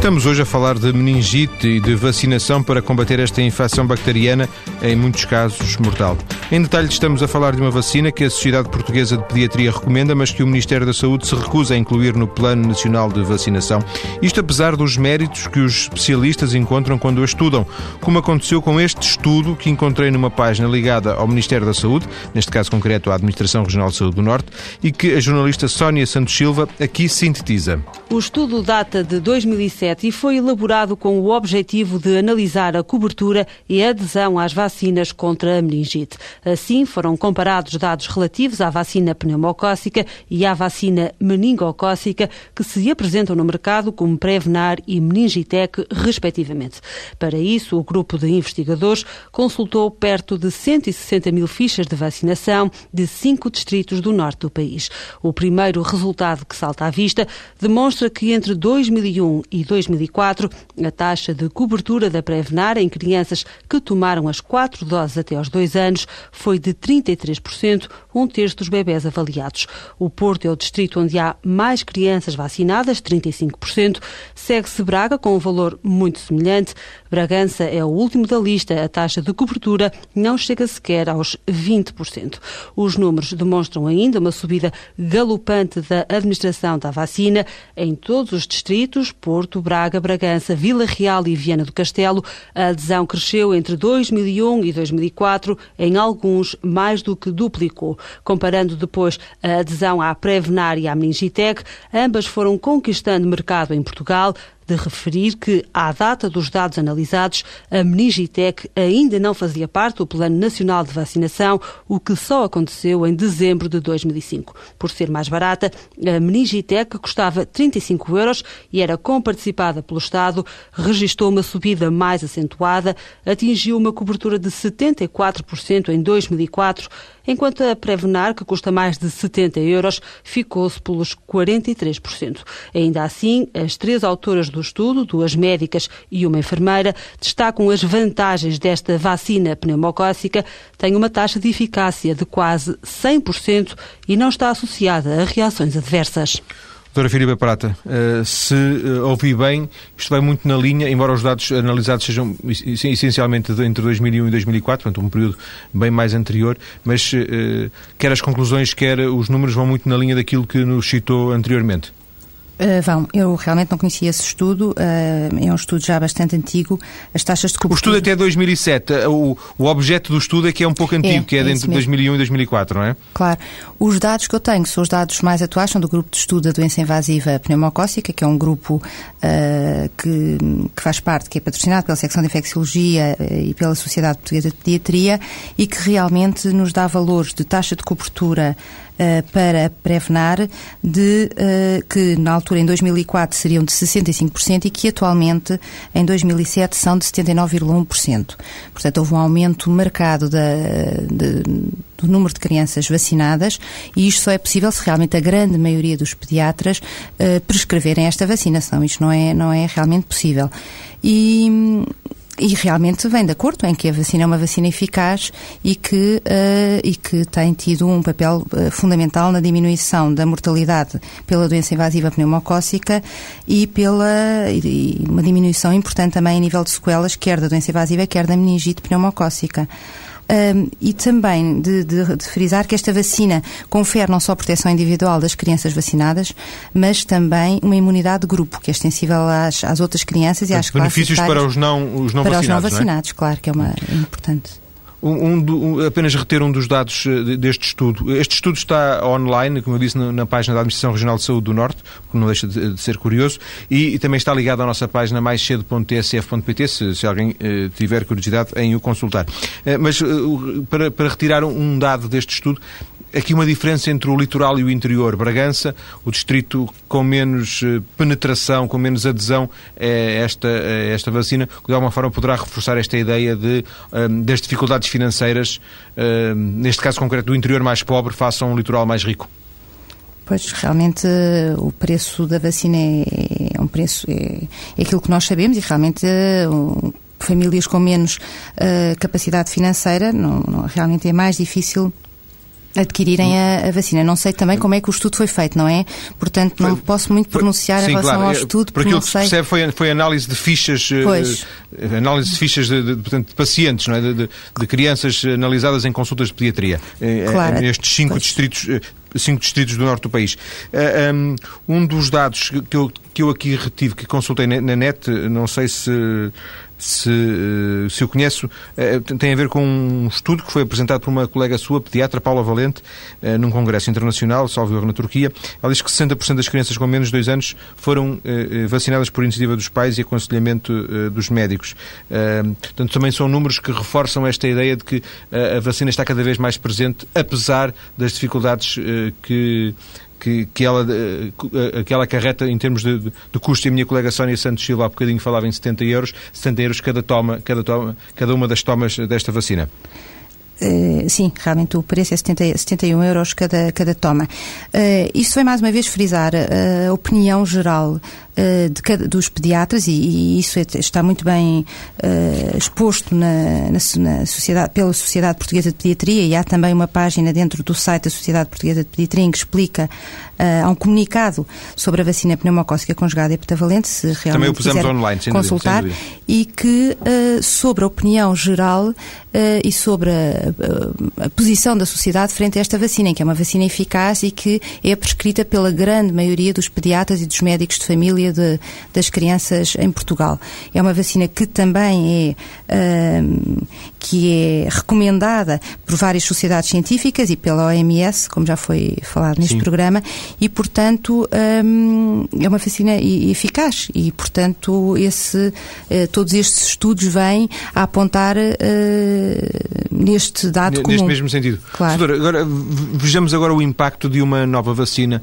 Estamos hoje a falar de meningite e de vacinação para combater esta infecção bacteriana, em muitos casos mortal. Em detalhe, estamos a falar de uma vacina que a Sociedade Portuguesa de Pediatria recomenda, mas que o Ministério da Saúde se recusa a incluir no Plano Nacional de Vacinação. Isto apesar dos méritos que os especialistas encontram quando a estudam, como aconteceu com este estudo que encontrei numa página ligada ao Ministério da Saúde, neste caso concreto à Administração Regional de Saúde do Norte, e que a jornalista Sónia Santos Silva aqui sintetiza. O estudo data de 2007 e foi elaborado com o objetivo de analisar a cobertura e adesão às vacinas contra a meningite. Assim, foram comparados dados relativos à vacina pneumocócica e à vacina meningocócica que se apresentam no mercado como Prevenar e Meningitec, respectivamente. Para isso, o grupo de investigadores consultou perto de 160 mil fichas de vacinação de cinco distritos do norte do país. O primeiro resultado que salta à vista demonstra que entre 2001 e 2005 2004, a taxa de cobertura da Prevenar em crianças que tomaram as quatro doses até aos dois anos foi de 33%, um terço dos bebés avaliados. O Porto é o distrito onde há mais crianças vacinadas, 35%. Segue-se Braga com um valor muito semelhante. Bragança é o último da lista. A taxa de cobertura não chega sequer aos 20%. Os números demonstram ainda uma subida galopante da administração da vacina em todos os distritos, Porto, Braga, Bragança, Vila Real e Viana do Castelo, a adesão cresceu entre 2001 e 2004, em alguns mais do que duplicou. Comparando depois a adesão à Prevenar e à Meningitec, ambas foram conquistando mercado em Portugal, de referir que, à data dos dados analisados, a Meningitec ainda não fazia parte do Plano Nacional de Vacinação, o que só aconteceu em dezembro de 2005. Por ser mais barata, a Meningitec custava 35 euros e era comparticipada pelo Estado, registrou uma subida mais acentuada, atingiu uma cobertura de 74% em 2004, enquanto a Prevenar, que custa mais de 70 euros, ficou-se pelos 43%. Ainda assim, as três autoras do do estudo, duas médicas e uma enfermeira, destacam as vantagens desta vacina pneumocócica, tem uma taxa de eficácia de quase 100% e não está associada a reações adversas. Doutora Filipe Prata, eh, se eh, ouvi bem, isto vai muito na linha, embora os dados analisados sejam essencialmente entre 2001 e 2004, portanto um período bem mais anterior, mas eh, quer as conclusões, quer os números vão muito na linha daquilo que nos citou anteriormente. Uh, vão. Eu realmente não conhecia esse estudo. Uh, é um estudo já bastante antigo. As taxas de cobertura... O estudo até 2007. O, o objeto do estudo é que é um pouco antigo, é, que é, é entre 2001 e 2004, não é? Claro. Os dados que eu tenho são os dados mais atuais, são do grupo de estudo da doença invasiva pneumocócica, que é um grupo uh, que, que, faz parte, que é patrocinado pela secção de infecciologia e pela Sociedade Portuguesa de Pediatria e que realmente nos dá valores de taxa de cobertura uh, para Prevenar, de, uh, que na altura, em 2004, seriam de 65% e que atualmente, em 2007, são de 79,1%. Portanto, houve um aumento marcado da, de, do número de crianças vacinadas e isto só é possível se realmente a grande maioria dos pediatras uh, prescreverem esta vacinação. Isto não é, não é realmente possível. E, e realmente vem de acordo em que a vacina é uma vacina eficaz e que, uh, e que tem tido um papel uh, fundamental na diminuição da mortalidade pela doença invasiva pneumocócica e pela e uma diminuição importante também a nível de sequelas, quer da doença invasiva, quer da meningite pneumocócica. Um, e também de, de, de, frisar que esta vacina confere não só proteção individual das crianças vacinadas, mas também uma imunidade de grupo, que é extensível às, às outras crianças e às benefícios para os não, os não para vacinados. Para os não vacinados, é? claro, que é, uma, é importante. Um, um, apenas reter um dos dados eh, deste estudo. Este estudo está online, como eu disse, na, na página da Administração Regional de Saúde do Norte, que não deixa de, de ser curioso, e, e, também está ligado à nossa página mais cedo.tsf.pt, se, se alguém eh, tiver curiosidade em o consultar. Eh, mas eh, para, para retirar um dado deste estudo, aqui uma diferença entre o litoral e o interior. Bragança, o distrito com menos eh, penetração, com menos adesão a esta, a esta vacina, que de alguma forma poderá reforçar esta ideia de, um, das dificuldades financeiras, um, neste caso concreto do interior mais pobre, face a um litoral mais rico. Pois, realmente o preço da vacina é, é um preço, é, é, aquilo que nós sabemos e realmente um, famílias com menos uh, capacidade financeira não, não, realmente é mais difícil adquirirem a, a, vacina. Não sei também como é que o estudo foi feito, não é? Portanto, não posso muito pronunciar Sim, em relação claro. ao estudo. Por aquilo que se percebe foi, foi análise de fichas, eh, pois. análise de fichas de, de, portanto, de pacientes, não é? De, de, crianças analisadas em consultas de pediatria. Eh, claro. Nestes cinco pois. distritos eh, cinco distritos do norte do país. Um dos dados que eu, que eu aqui retive, que consultei na net, não sei se se, eh, se o conheço, eh, tem a ver com um estudo que foi apresentado por uma colega sua, pediatra Paula Valente, eh, num congresso internacional, salvo erro na Turquia. Ela diz que 60% das crianças com menos de 2 anos foram vacinadas por iniciativa dos pais e aconselhamento dos médicos. Portanto, também são números que reforçam esta ideia de que a vacina está cada vez mais presente, apesar das dificuldades que que, que, ela, eh, acarreta em termos de, de, custo. E a minha colega Sónia Santos Silva há bocadinho falava em 70 euros, 70 euros cada, toma, cada, toma, cada uma das tomas desta vacina. Uh, sim, realmente o preço é 70, 71 euros cada, cada toma. Uh, isto foi mais uma vez frisar a opinião geral de, dos pediatras e, e, isso é, está muito bem exposto na, na, na, sociedade, pela Sociedade Portuguesa de Pediatria e há também uma página dentro do site da Sociedade Portuguesa de Pediatria em que explica há um comunicado sobre a vacina pneumocócica conjugada heptavalente, se realmente também o pusemos online, sem consultar, dúvida, sem dúvida. e que sobre a opinião geral e sobre a a, a, posição da sociedade frente a esta vacina, que é uma vacina eficaz e que é prescrita pela grande maioria dos pediatras e dos médicos de família de, das crianças em Portugal. É uma vacina que também é, uh, que é recomendada por várias sociedades científicas e pela OMS, como já foi falado neste Sim. programa, e portanto um, é uma vacina eficaz e portanto esse, uh, todos estes estudos vêm a apontar uh, neste dado N comum. Neste mesmo sentido. Claro. agora, vejamos agora o impacto de uma nova vacina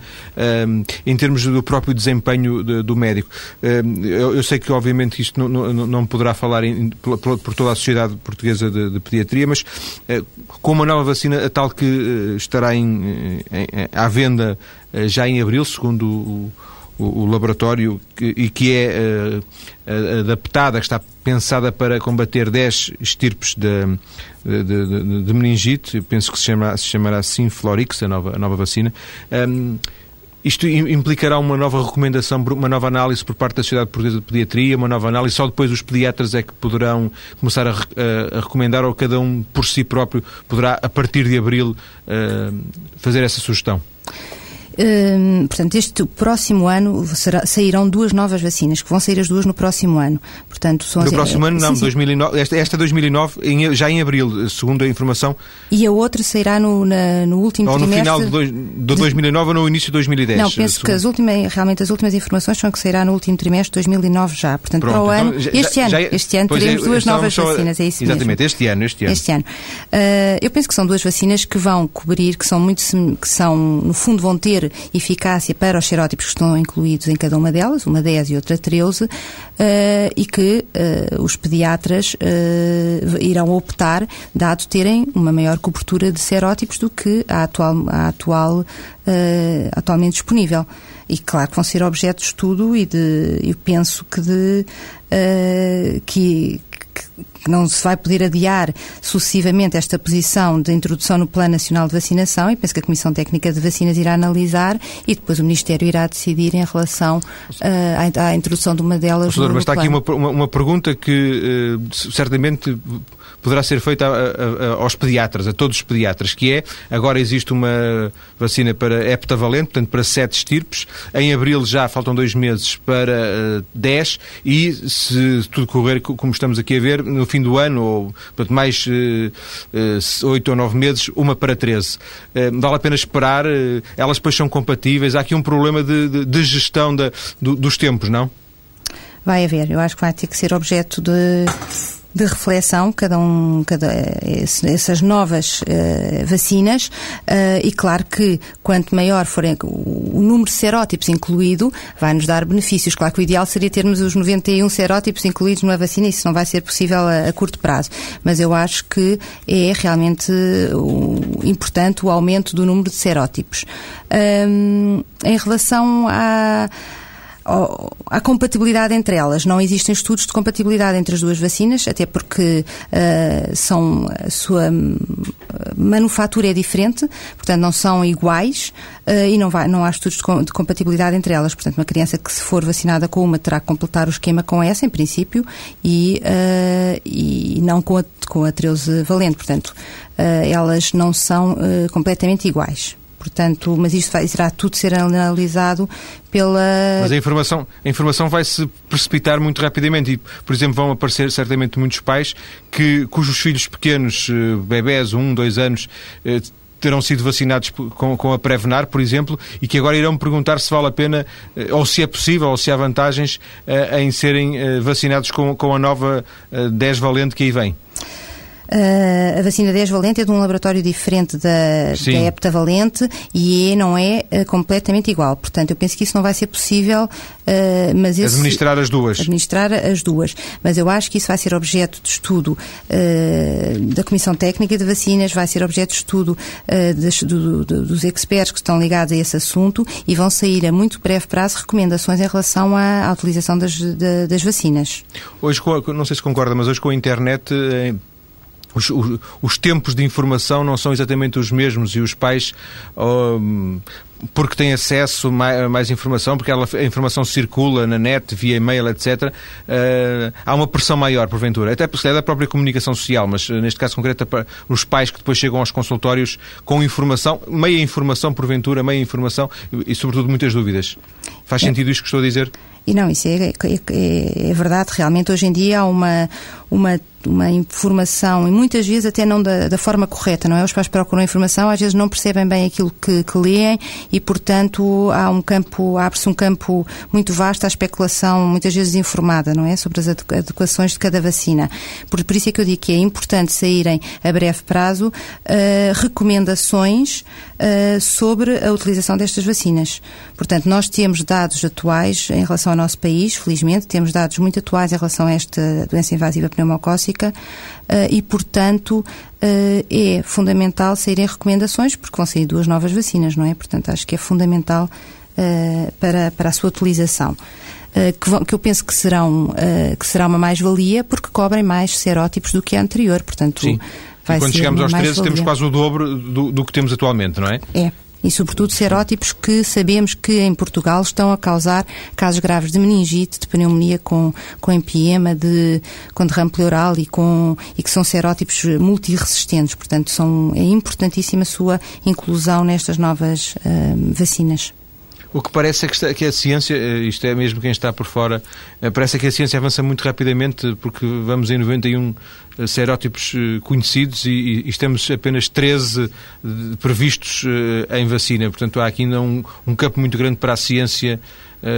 um, em termos do próprio desempenho de, do médico. Um, eu, eu, sei que, obviamente, isto não, não, não poderá falar em, por, por, toda a sociedade portuguesa de, de pediatria, mas uh, com uma nova vacina, a tal que uh, estará em, em, à venda já em abril, segundo o o, o laboratório que, e que é uh, adaptada, que está pensada para combater 10 estirpes de, de, de, de meningite, penso que se, chama, se chamará Sinflorix, a nova, a nova vacina. Um, isto implicará uma nova recomendação, uma nova análise por parte da Sociedade Portuguesa de Pediatria, uma nova análise, só depois os pediatras é que poderão começar a, a, a recomendar ou cada um por si próprio poderá, a partir de abril, uh, fazer essa sugestão? Hum, portanto, este próximo ano será, sairão duas novas vacinas, que vão sair as duas no próximo ano. Portanto, são no as, próximo ano, não, sim, 2009, esta, esta 2009, em, já em abril, segundo a informação. E a outra sairá no, na, no último ou trimestre. Ou no final de, de 2009 ou no início de 2010. Não, penso segundo. que as últimas, realmente as últimas informações são que sairá no último trimestre de 2009 já. Portanto, Pronto, para o então, ano, já, este, já, ano já, este ano teremos é, duas novas só, vacinas, é isso Exatamente, mesmo. este ano, este ano. Este ano. Uh, eu penso que são duas vacinas que vão cobrir, que são muito, que são, no fundo, vão ter eficácia para os serótipos que estão incluídos em cada uma delas, uma 10 e outra 13, uh, e que uh, os pediatras uh, irão optar, dado terem uma maior cobertura de serótipos do que a atual, a atual atualmente disponível. E claro que vão ser objeto de estudo e de eu penso que de que, que não se vai poder adiar sucessivamente esta posição de introdução no Plano Nacional de Vacinação e penso que a Comissão Técnica de Vacinas irá analisar e depois o Ministério irá decidir em relação uh, à, à, introdução de uma delas. Professor, mas está plano. aqui uma, uma, uma pergunta que uh, certamente poderá ser feita a, a, aos pediatras, a todos os pediatras, que é, agora existe uma vacina para heptavalente, portanto para sete estirpes, em abril já faltam dois meses para uh, dez e se tudo correr como estamos aqui a ver, no fim do ano, ou portanto, mais uh, oito uh, ou nove meses, uma para treze. Uh, vale a pena esperar, elas depois são compatíveis, há aqui um problema de, de, de gestão da, do, dos tempos, não? Vai haver, eu acho que vai ter que ser objeto de de reflexão, cada um, cada, essas novas uh, vacinas, uh, e claro que quanto maior for o, número de serótipos incluído, vai nos dar benefícios. Claro que o ideal seria termos os 91 serótipos incluídos numa vacina, isso não vai ser possível a, a curto prazo, mas eu acho que é realmente uh, importante o aumento do número de serótipos. Um, em relação a à compatibilidade entre elas. Não existem estudos de compatibilidade entre as duas vacinas, até porque uh, são, a sua manufatura é diferente, portanto não são iguais uh, e não, vai, não há estudos de, de, compatibilidade entre elas. Portanto, uma criança que se for vacinada com uma terá que completar o esquema com essa, em princípio, e, uh, e não com a, com a 13 valente. Portanto, elas não são completamente iguais. Portanto, mas isto vai, irá tudo ser analisado pela. Mas a informação, a informação vai se precipitar muito rapidamente e, por exemplo, vão aparecer certamente muitos pais que, cujos filhos pequenos, eh, bebés, um, dois anos, eh, terão sido vacinados com, com a Prevenar, por exemplo, e que agora irão perguntar se vale a pena, eh, ou se é possível, ou se há vantagens em serem vacinados com, com a nova 10 valente que aí vem. Uh, a vacina 10 valente é de um laboratório diferente da, da heptavalente e não é uh, completamente igual. Portanto, eu penso que isso não vai ser possível. Uh, mas esse, administrar as duas. Administrar as duas. Mas eu acho que isso vai ser objeto de estudo da Comissão Técnica de Vacinas, vai ser objeto de estudo das, do, do, dos experts que estão ligados a esse assunto e vão sair a muito breve prazo recomendações em relação à, à utilização das, das vacinas. Hoje, não sei se concorda, mas hoje com a internet os, os, os, tempos de informação não são exatamente os mesmos e os pais, um, porque têm acesso a mais, mais, informação, porque ela, a informação circula na net, via e-mail, etc., uh, há uma pressão maior, porventura. Até porque é da própria comunicação social, mas uh, neste caso concreto, para os pais que depois chegam aos consultórios com informação, meia informação, porventura, meia informação e, e sobretudo, muitas dúvidas. Faz é. sentido isto que estou a dizer? E não, isso é, é, é, é verdade. Realmente, hoje em dia há uma, uma uma informação e muitas vezes até não da, da, forma correta, não é? Os pais procuram informação, às vezes não percebem bem aquilo que, que leem e, portanto, há um campo, abre-se um campo muito vasto à especulação, muitas vezes informada, não é? Sobre as adequações de cada vacina. Por, por isso é que eu digo que é importante saírem a breve prazo uh, recomendações uh, sobre a utilização destas vacinas. Portanto, nós temos dados atuais em relação ao nosso país, felizmente, temos dados muito atuais em relação a esta doença invasiva pneumocócica uh, e, portanto, uh, é fundamental saírem recomendações, porque vão sair duas novas vacinas, não é? Portanto, acho que é fundamental para, para a sua utilização. Que, vão, que, eu penso que serão que será uma mais-valia porque cobrem mais serótipos do que a anterior, portanto Sim. vai e quando chegamos aos 13 temos quase o dobro do, do que temos atualmente, não é? É e, sobretudo, serótipos que sabemos que em Portugal estão a causar casos graves de meningite, de pneumonia com, com empiema, de, com derrame pleural e, com, e que são serótipos multiresistentes. Portanto, são, é importantíssima a sua inclusão nestas novas uh, vacinas. O que parece é que, está, que, a ciência, eh, isto é mesmo quem está por fora, eh, parece que a ciência avança muito rapidamente, porque vamos em 91 eh, serótipos conhecidos e, e, estamos apenas 13 previstos em vacina. Portanto, há aqui ainda um, um campo muito grande para a ciência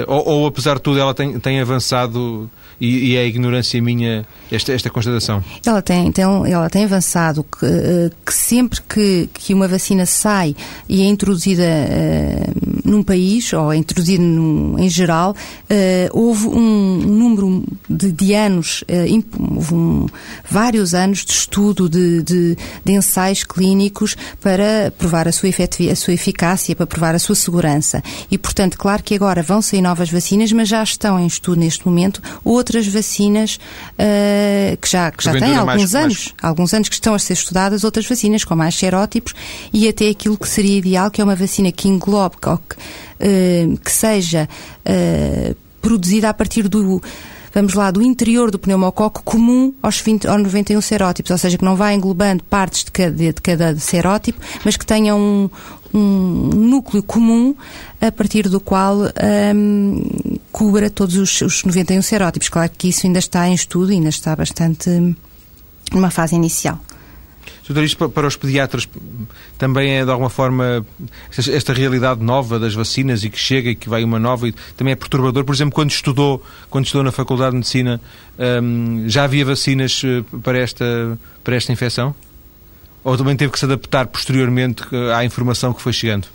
ou, ou, apesar de tudo, ela tem, tem avançado e, e é ignorância minha esta, esta constatação? Ela tem, tem, ela tem avançado que, eh, que sempre que, que uma vacina sai e é introduzida uh, num país, ou é introduzida num, em geral, uh, houve um número de, de anos, uh, houve um, vários anos de estudo, de, de, de, ensaios clínicos para provar a sua, a sua eficácia, para provar a sua segurança. E, portanto, claro que agora vão sair novas vacinas, mas já estão em estudo neste momento outras vacinas uh, que já, que já têm alguns mais, anos, mais... alguns anos que estão a ser estudadas, outras vacinas com mais serótipos e até aquilo que seria ideal, que é uma vacina que englobe, que, uh, que seja uh, produzida a partir do vamos lá, do interior do pneumococo comum aos, 20, aos 91 serótipos, ou seja, que não vai englobando partes de cada, de cada serótipo, mas que tenha um, um núcleo comum a partir do qual um, cubra todos os, os 91 serótipos. Claro que isso ainda está em estudo, ainda está bastante numa fase inicial. Doutor, isto para os pediatras também é de alguma forma esta realidade nova das vacinas e que chega e que vai uma nova e também é perturbador. Por exemplo, quando estudou, quando estudou na Faculdade de Medicina, um, já havia vacinas eh, para esta, para esta infecção? Ou também teve que se adaptar posteriormente eh, à informação que foi chegando?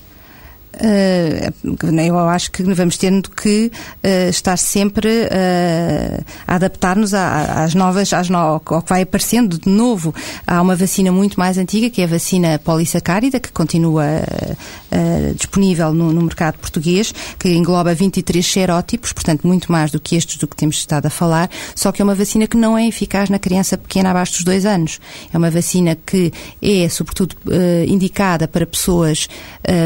Uh, eu acho que vamos tendo que uh, estar sempre uh, a adaptar-nos às novas, às no, ao que vai aparecendo de novo. Há uma vacina muito mais antiga, que é a vacina polissacárida, que continua disponível no, no, mercado português, que engloba 23 serótipos, portanto, muito mais do que estes do que temos estado a falar, só que é uma vacina que não é eficaz na criança pequena abaixo dos dois anos. É uma vacina que é, sobretudo, indicada para pessoas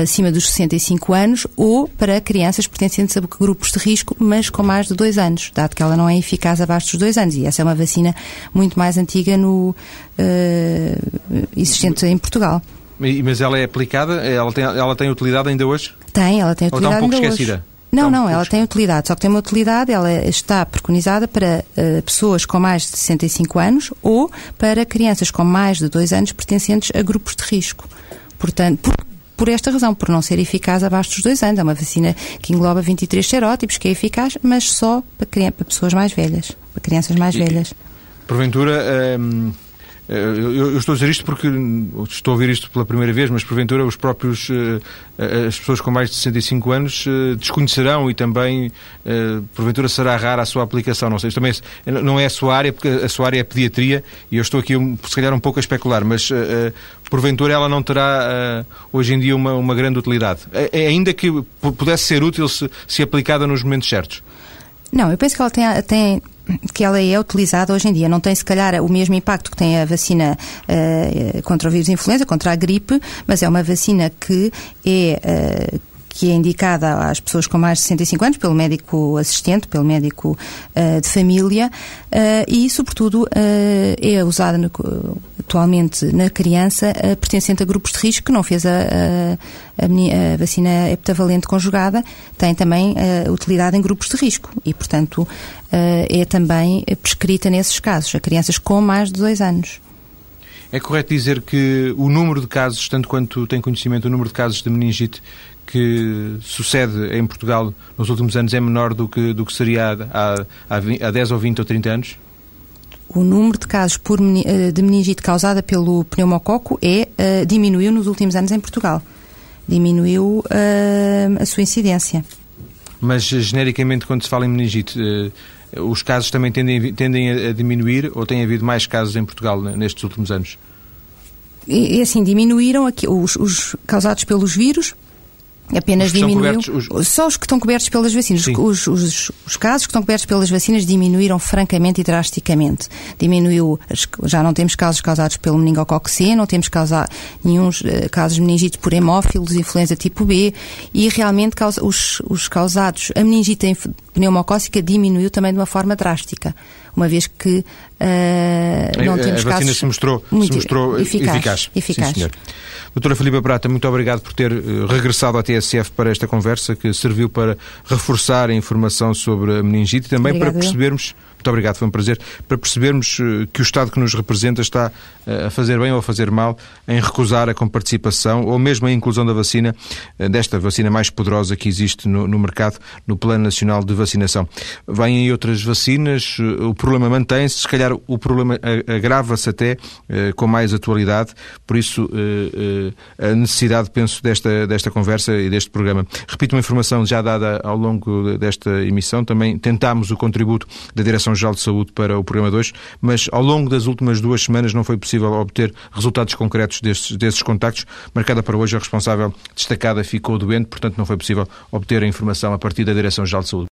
acima dos 65 65 anos ou para crianças pertencentes a grupos de risco, mas com mais de dois anos, dado que ela não é eficaz abaixo dos dois anos. E essa é uma vacina muito mais antiga no, uh, existente em Portugal. Mas ela é aplicada? Ela tem, ela tem utilidade ainda hoje? Tem, ela tem utilidade Ou está um pouco esquecida? Hoje. Não, não, ela tem utilidade, só que tem uma utilidade, ela está preconizada para uh, pessoas com mais de 65 anos ou para crianças com mais de 2 anos pertencentes a grupos de risco. Portanto, por, por esta razão, por não ser eficaz abaixo dos dois anos. É uma vacina que engloba 23 serótipos, que é eficaz, mas só para, para pessoas mais velhas, para crianças mais velhas. Porventura. Hum eu, estou a dizer isto porque estou a ouvir isto pela primeira vez, mas porventura os próprios, eh, eh, as pessoas com mais de 65 anos desconhecerão e também, porventura, será rara a sua aplicação. Não sei, também não é a sua área, porque a sua área é pediatria e eu estou aqui, se calhar, um pouco a especular, mas porventura ela não terá hoje em dia uma, uma grande utilidade. Ainda que pudesse ser útil se, se aplicada nos momentos certos. Não, eu penso que ela tem, tem que ela é utilizada hoje em dia. Não tem, se calhar, o mesmo impacto que tem a vacina uh, contra o vírus influenza, contra a gripe, mas é uma vacina que é. Uh, que é indicada às pessoas com mais de 65 anos pelo médico assistente, pelo médico uh, de família uh, e, sobretudo, uh, é usada no, atualmente na criança pertencente a grupos de risco que não fez a, a, a, vacina heptavalente conjugada, tem também utilidade em grupos de risco e, portanto, é também prescrita nesses casos, a crianças com mais de dois anos. É correto dizer que o número de casos, tanto quanto tem conhecimento, o número de casos de meningite que sucede em Portugal nos últimos anos é menor do que, do que seria há, há, há 10 ou 20 ou 30 anos? O número de casos por, eh, de meningite causada pelo pneumococo é, uh, diminuiu nos últimos anos em Portugal. Diminuiu uh, a sua incidência. Mas, genericamente, quando se fala em meningite, uh, os casos também tendem, tendem a diminuir ou tem havido mais casos em Portugal nestes últimos anos? E, assim, diminuíram aqui, os, os causados pelos vírus, apenas diminuiu. Os... Só os que estão cobertos pelas vacinas. Os, os, os, casos que estão cobertos pelas vacinas diminuíram francamente e drasticamente. Diminuiu, já não temos casos causados pelo meningococo C, não temos causa, nenhum uh, casos de meningite por hemófilos, influenza tipo B, e realmente causa, os, os causados, a meningite pneumocócica diminuiu também de uma forma drástica, uma vez que uh, não a, temos a casos... se mostrou, muito se mostrou eficaz. eficaz. eficaz. Sim, Doutora Filipe Prata, muito obrigado por ter uh, regressado à TSF para esta conversa que serviu para reforçar a informação sobre a meningite e também Obrigado, para percebermos Muito obrigado, foi um prazer para percebermos que o Estado que nos representa está a fazer bem ou a fazer mal em recusar a comparticipação ou mesmo a inclusão da vacina, desta vacina mais poderosa que existe no, no mercado, no Plano Nacional de Vacinação. Vêm outras vacinas, o problema mantém-se, se calhar o problema agrava-se até com mais atualidade, por isso a necessidade, penso, desta, desta conversa e deste programa. Repito uma informação já dada ao longo desta emissão, também tentámos o contributo da Direção-Geral de Saúde para o programa 2, mas ao longo das últimas duas semanas não foi possível obter resultados concretos desses, desses contactos. Marcada para hoje, a responsável destacada ficou doente, portanto não foi possível obter a informação a partir da Direção-Geral de Saúde.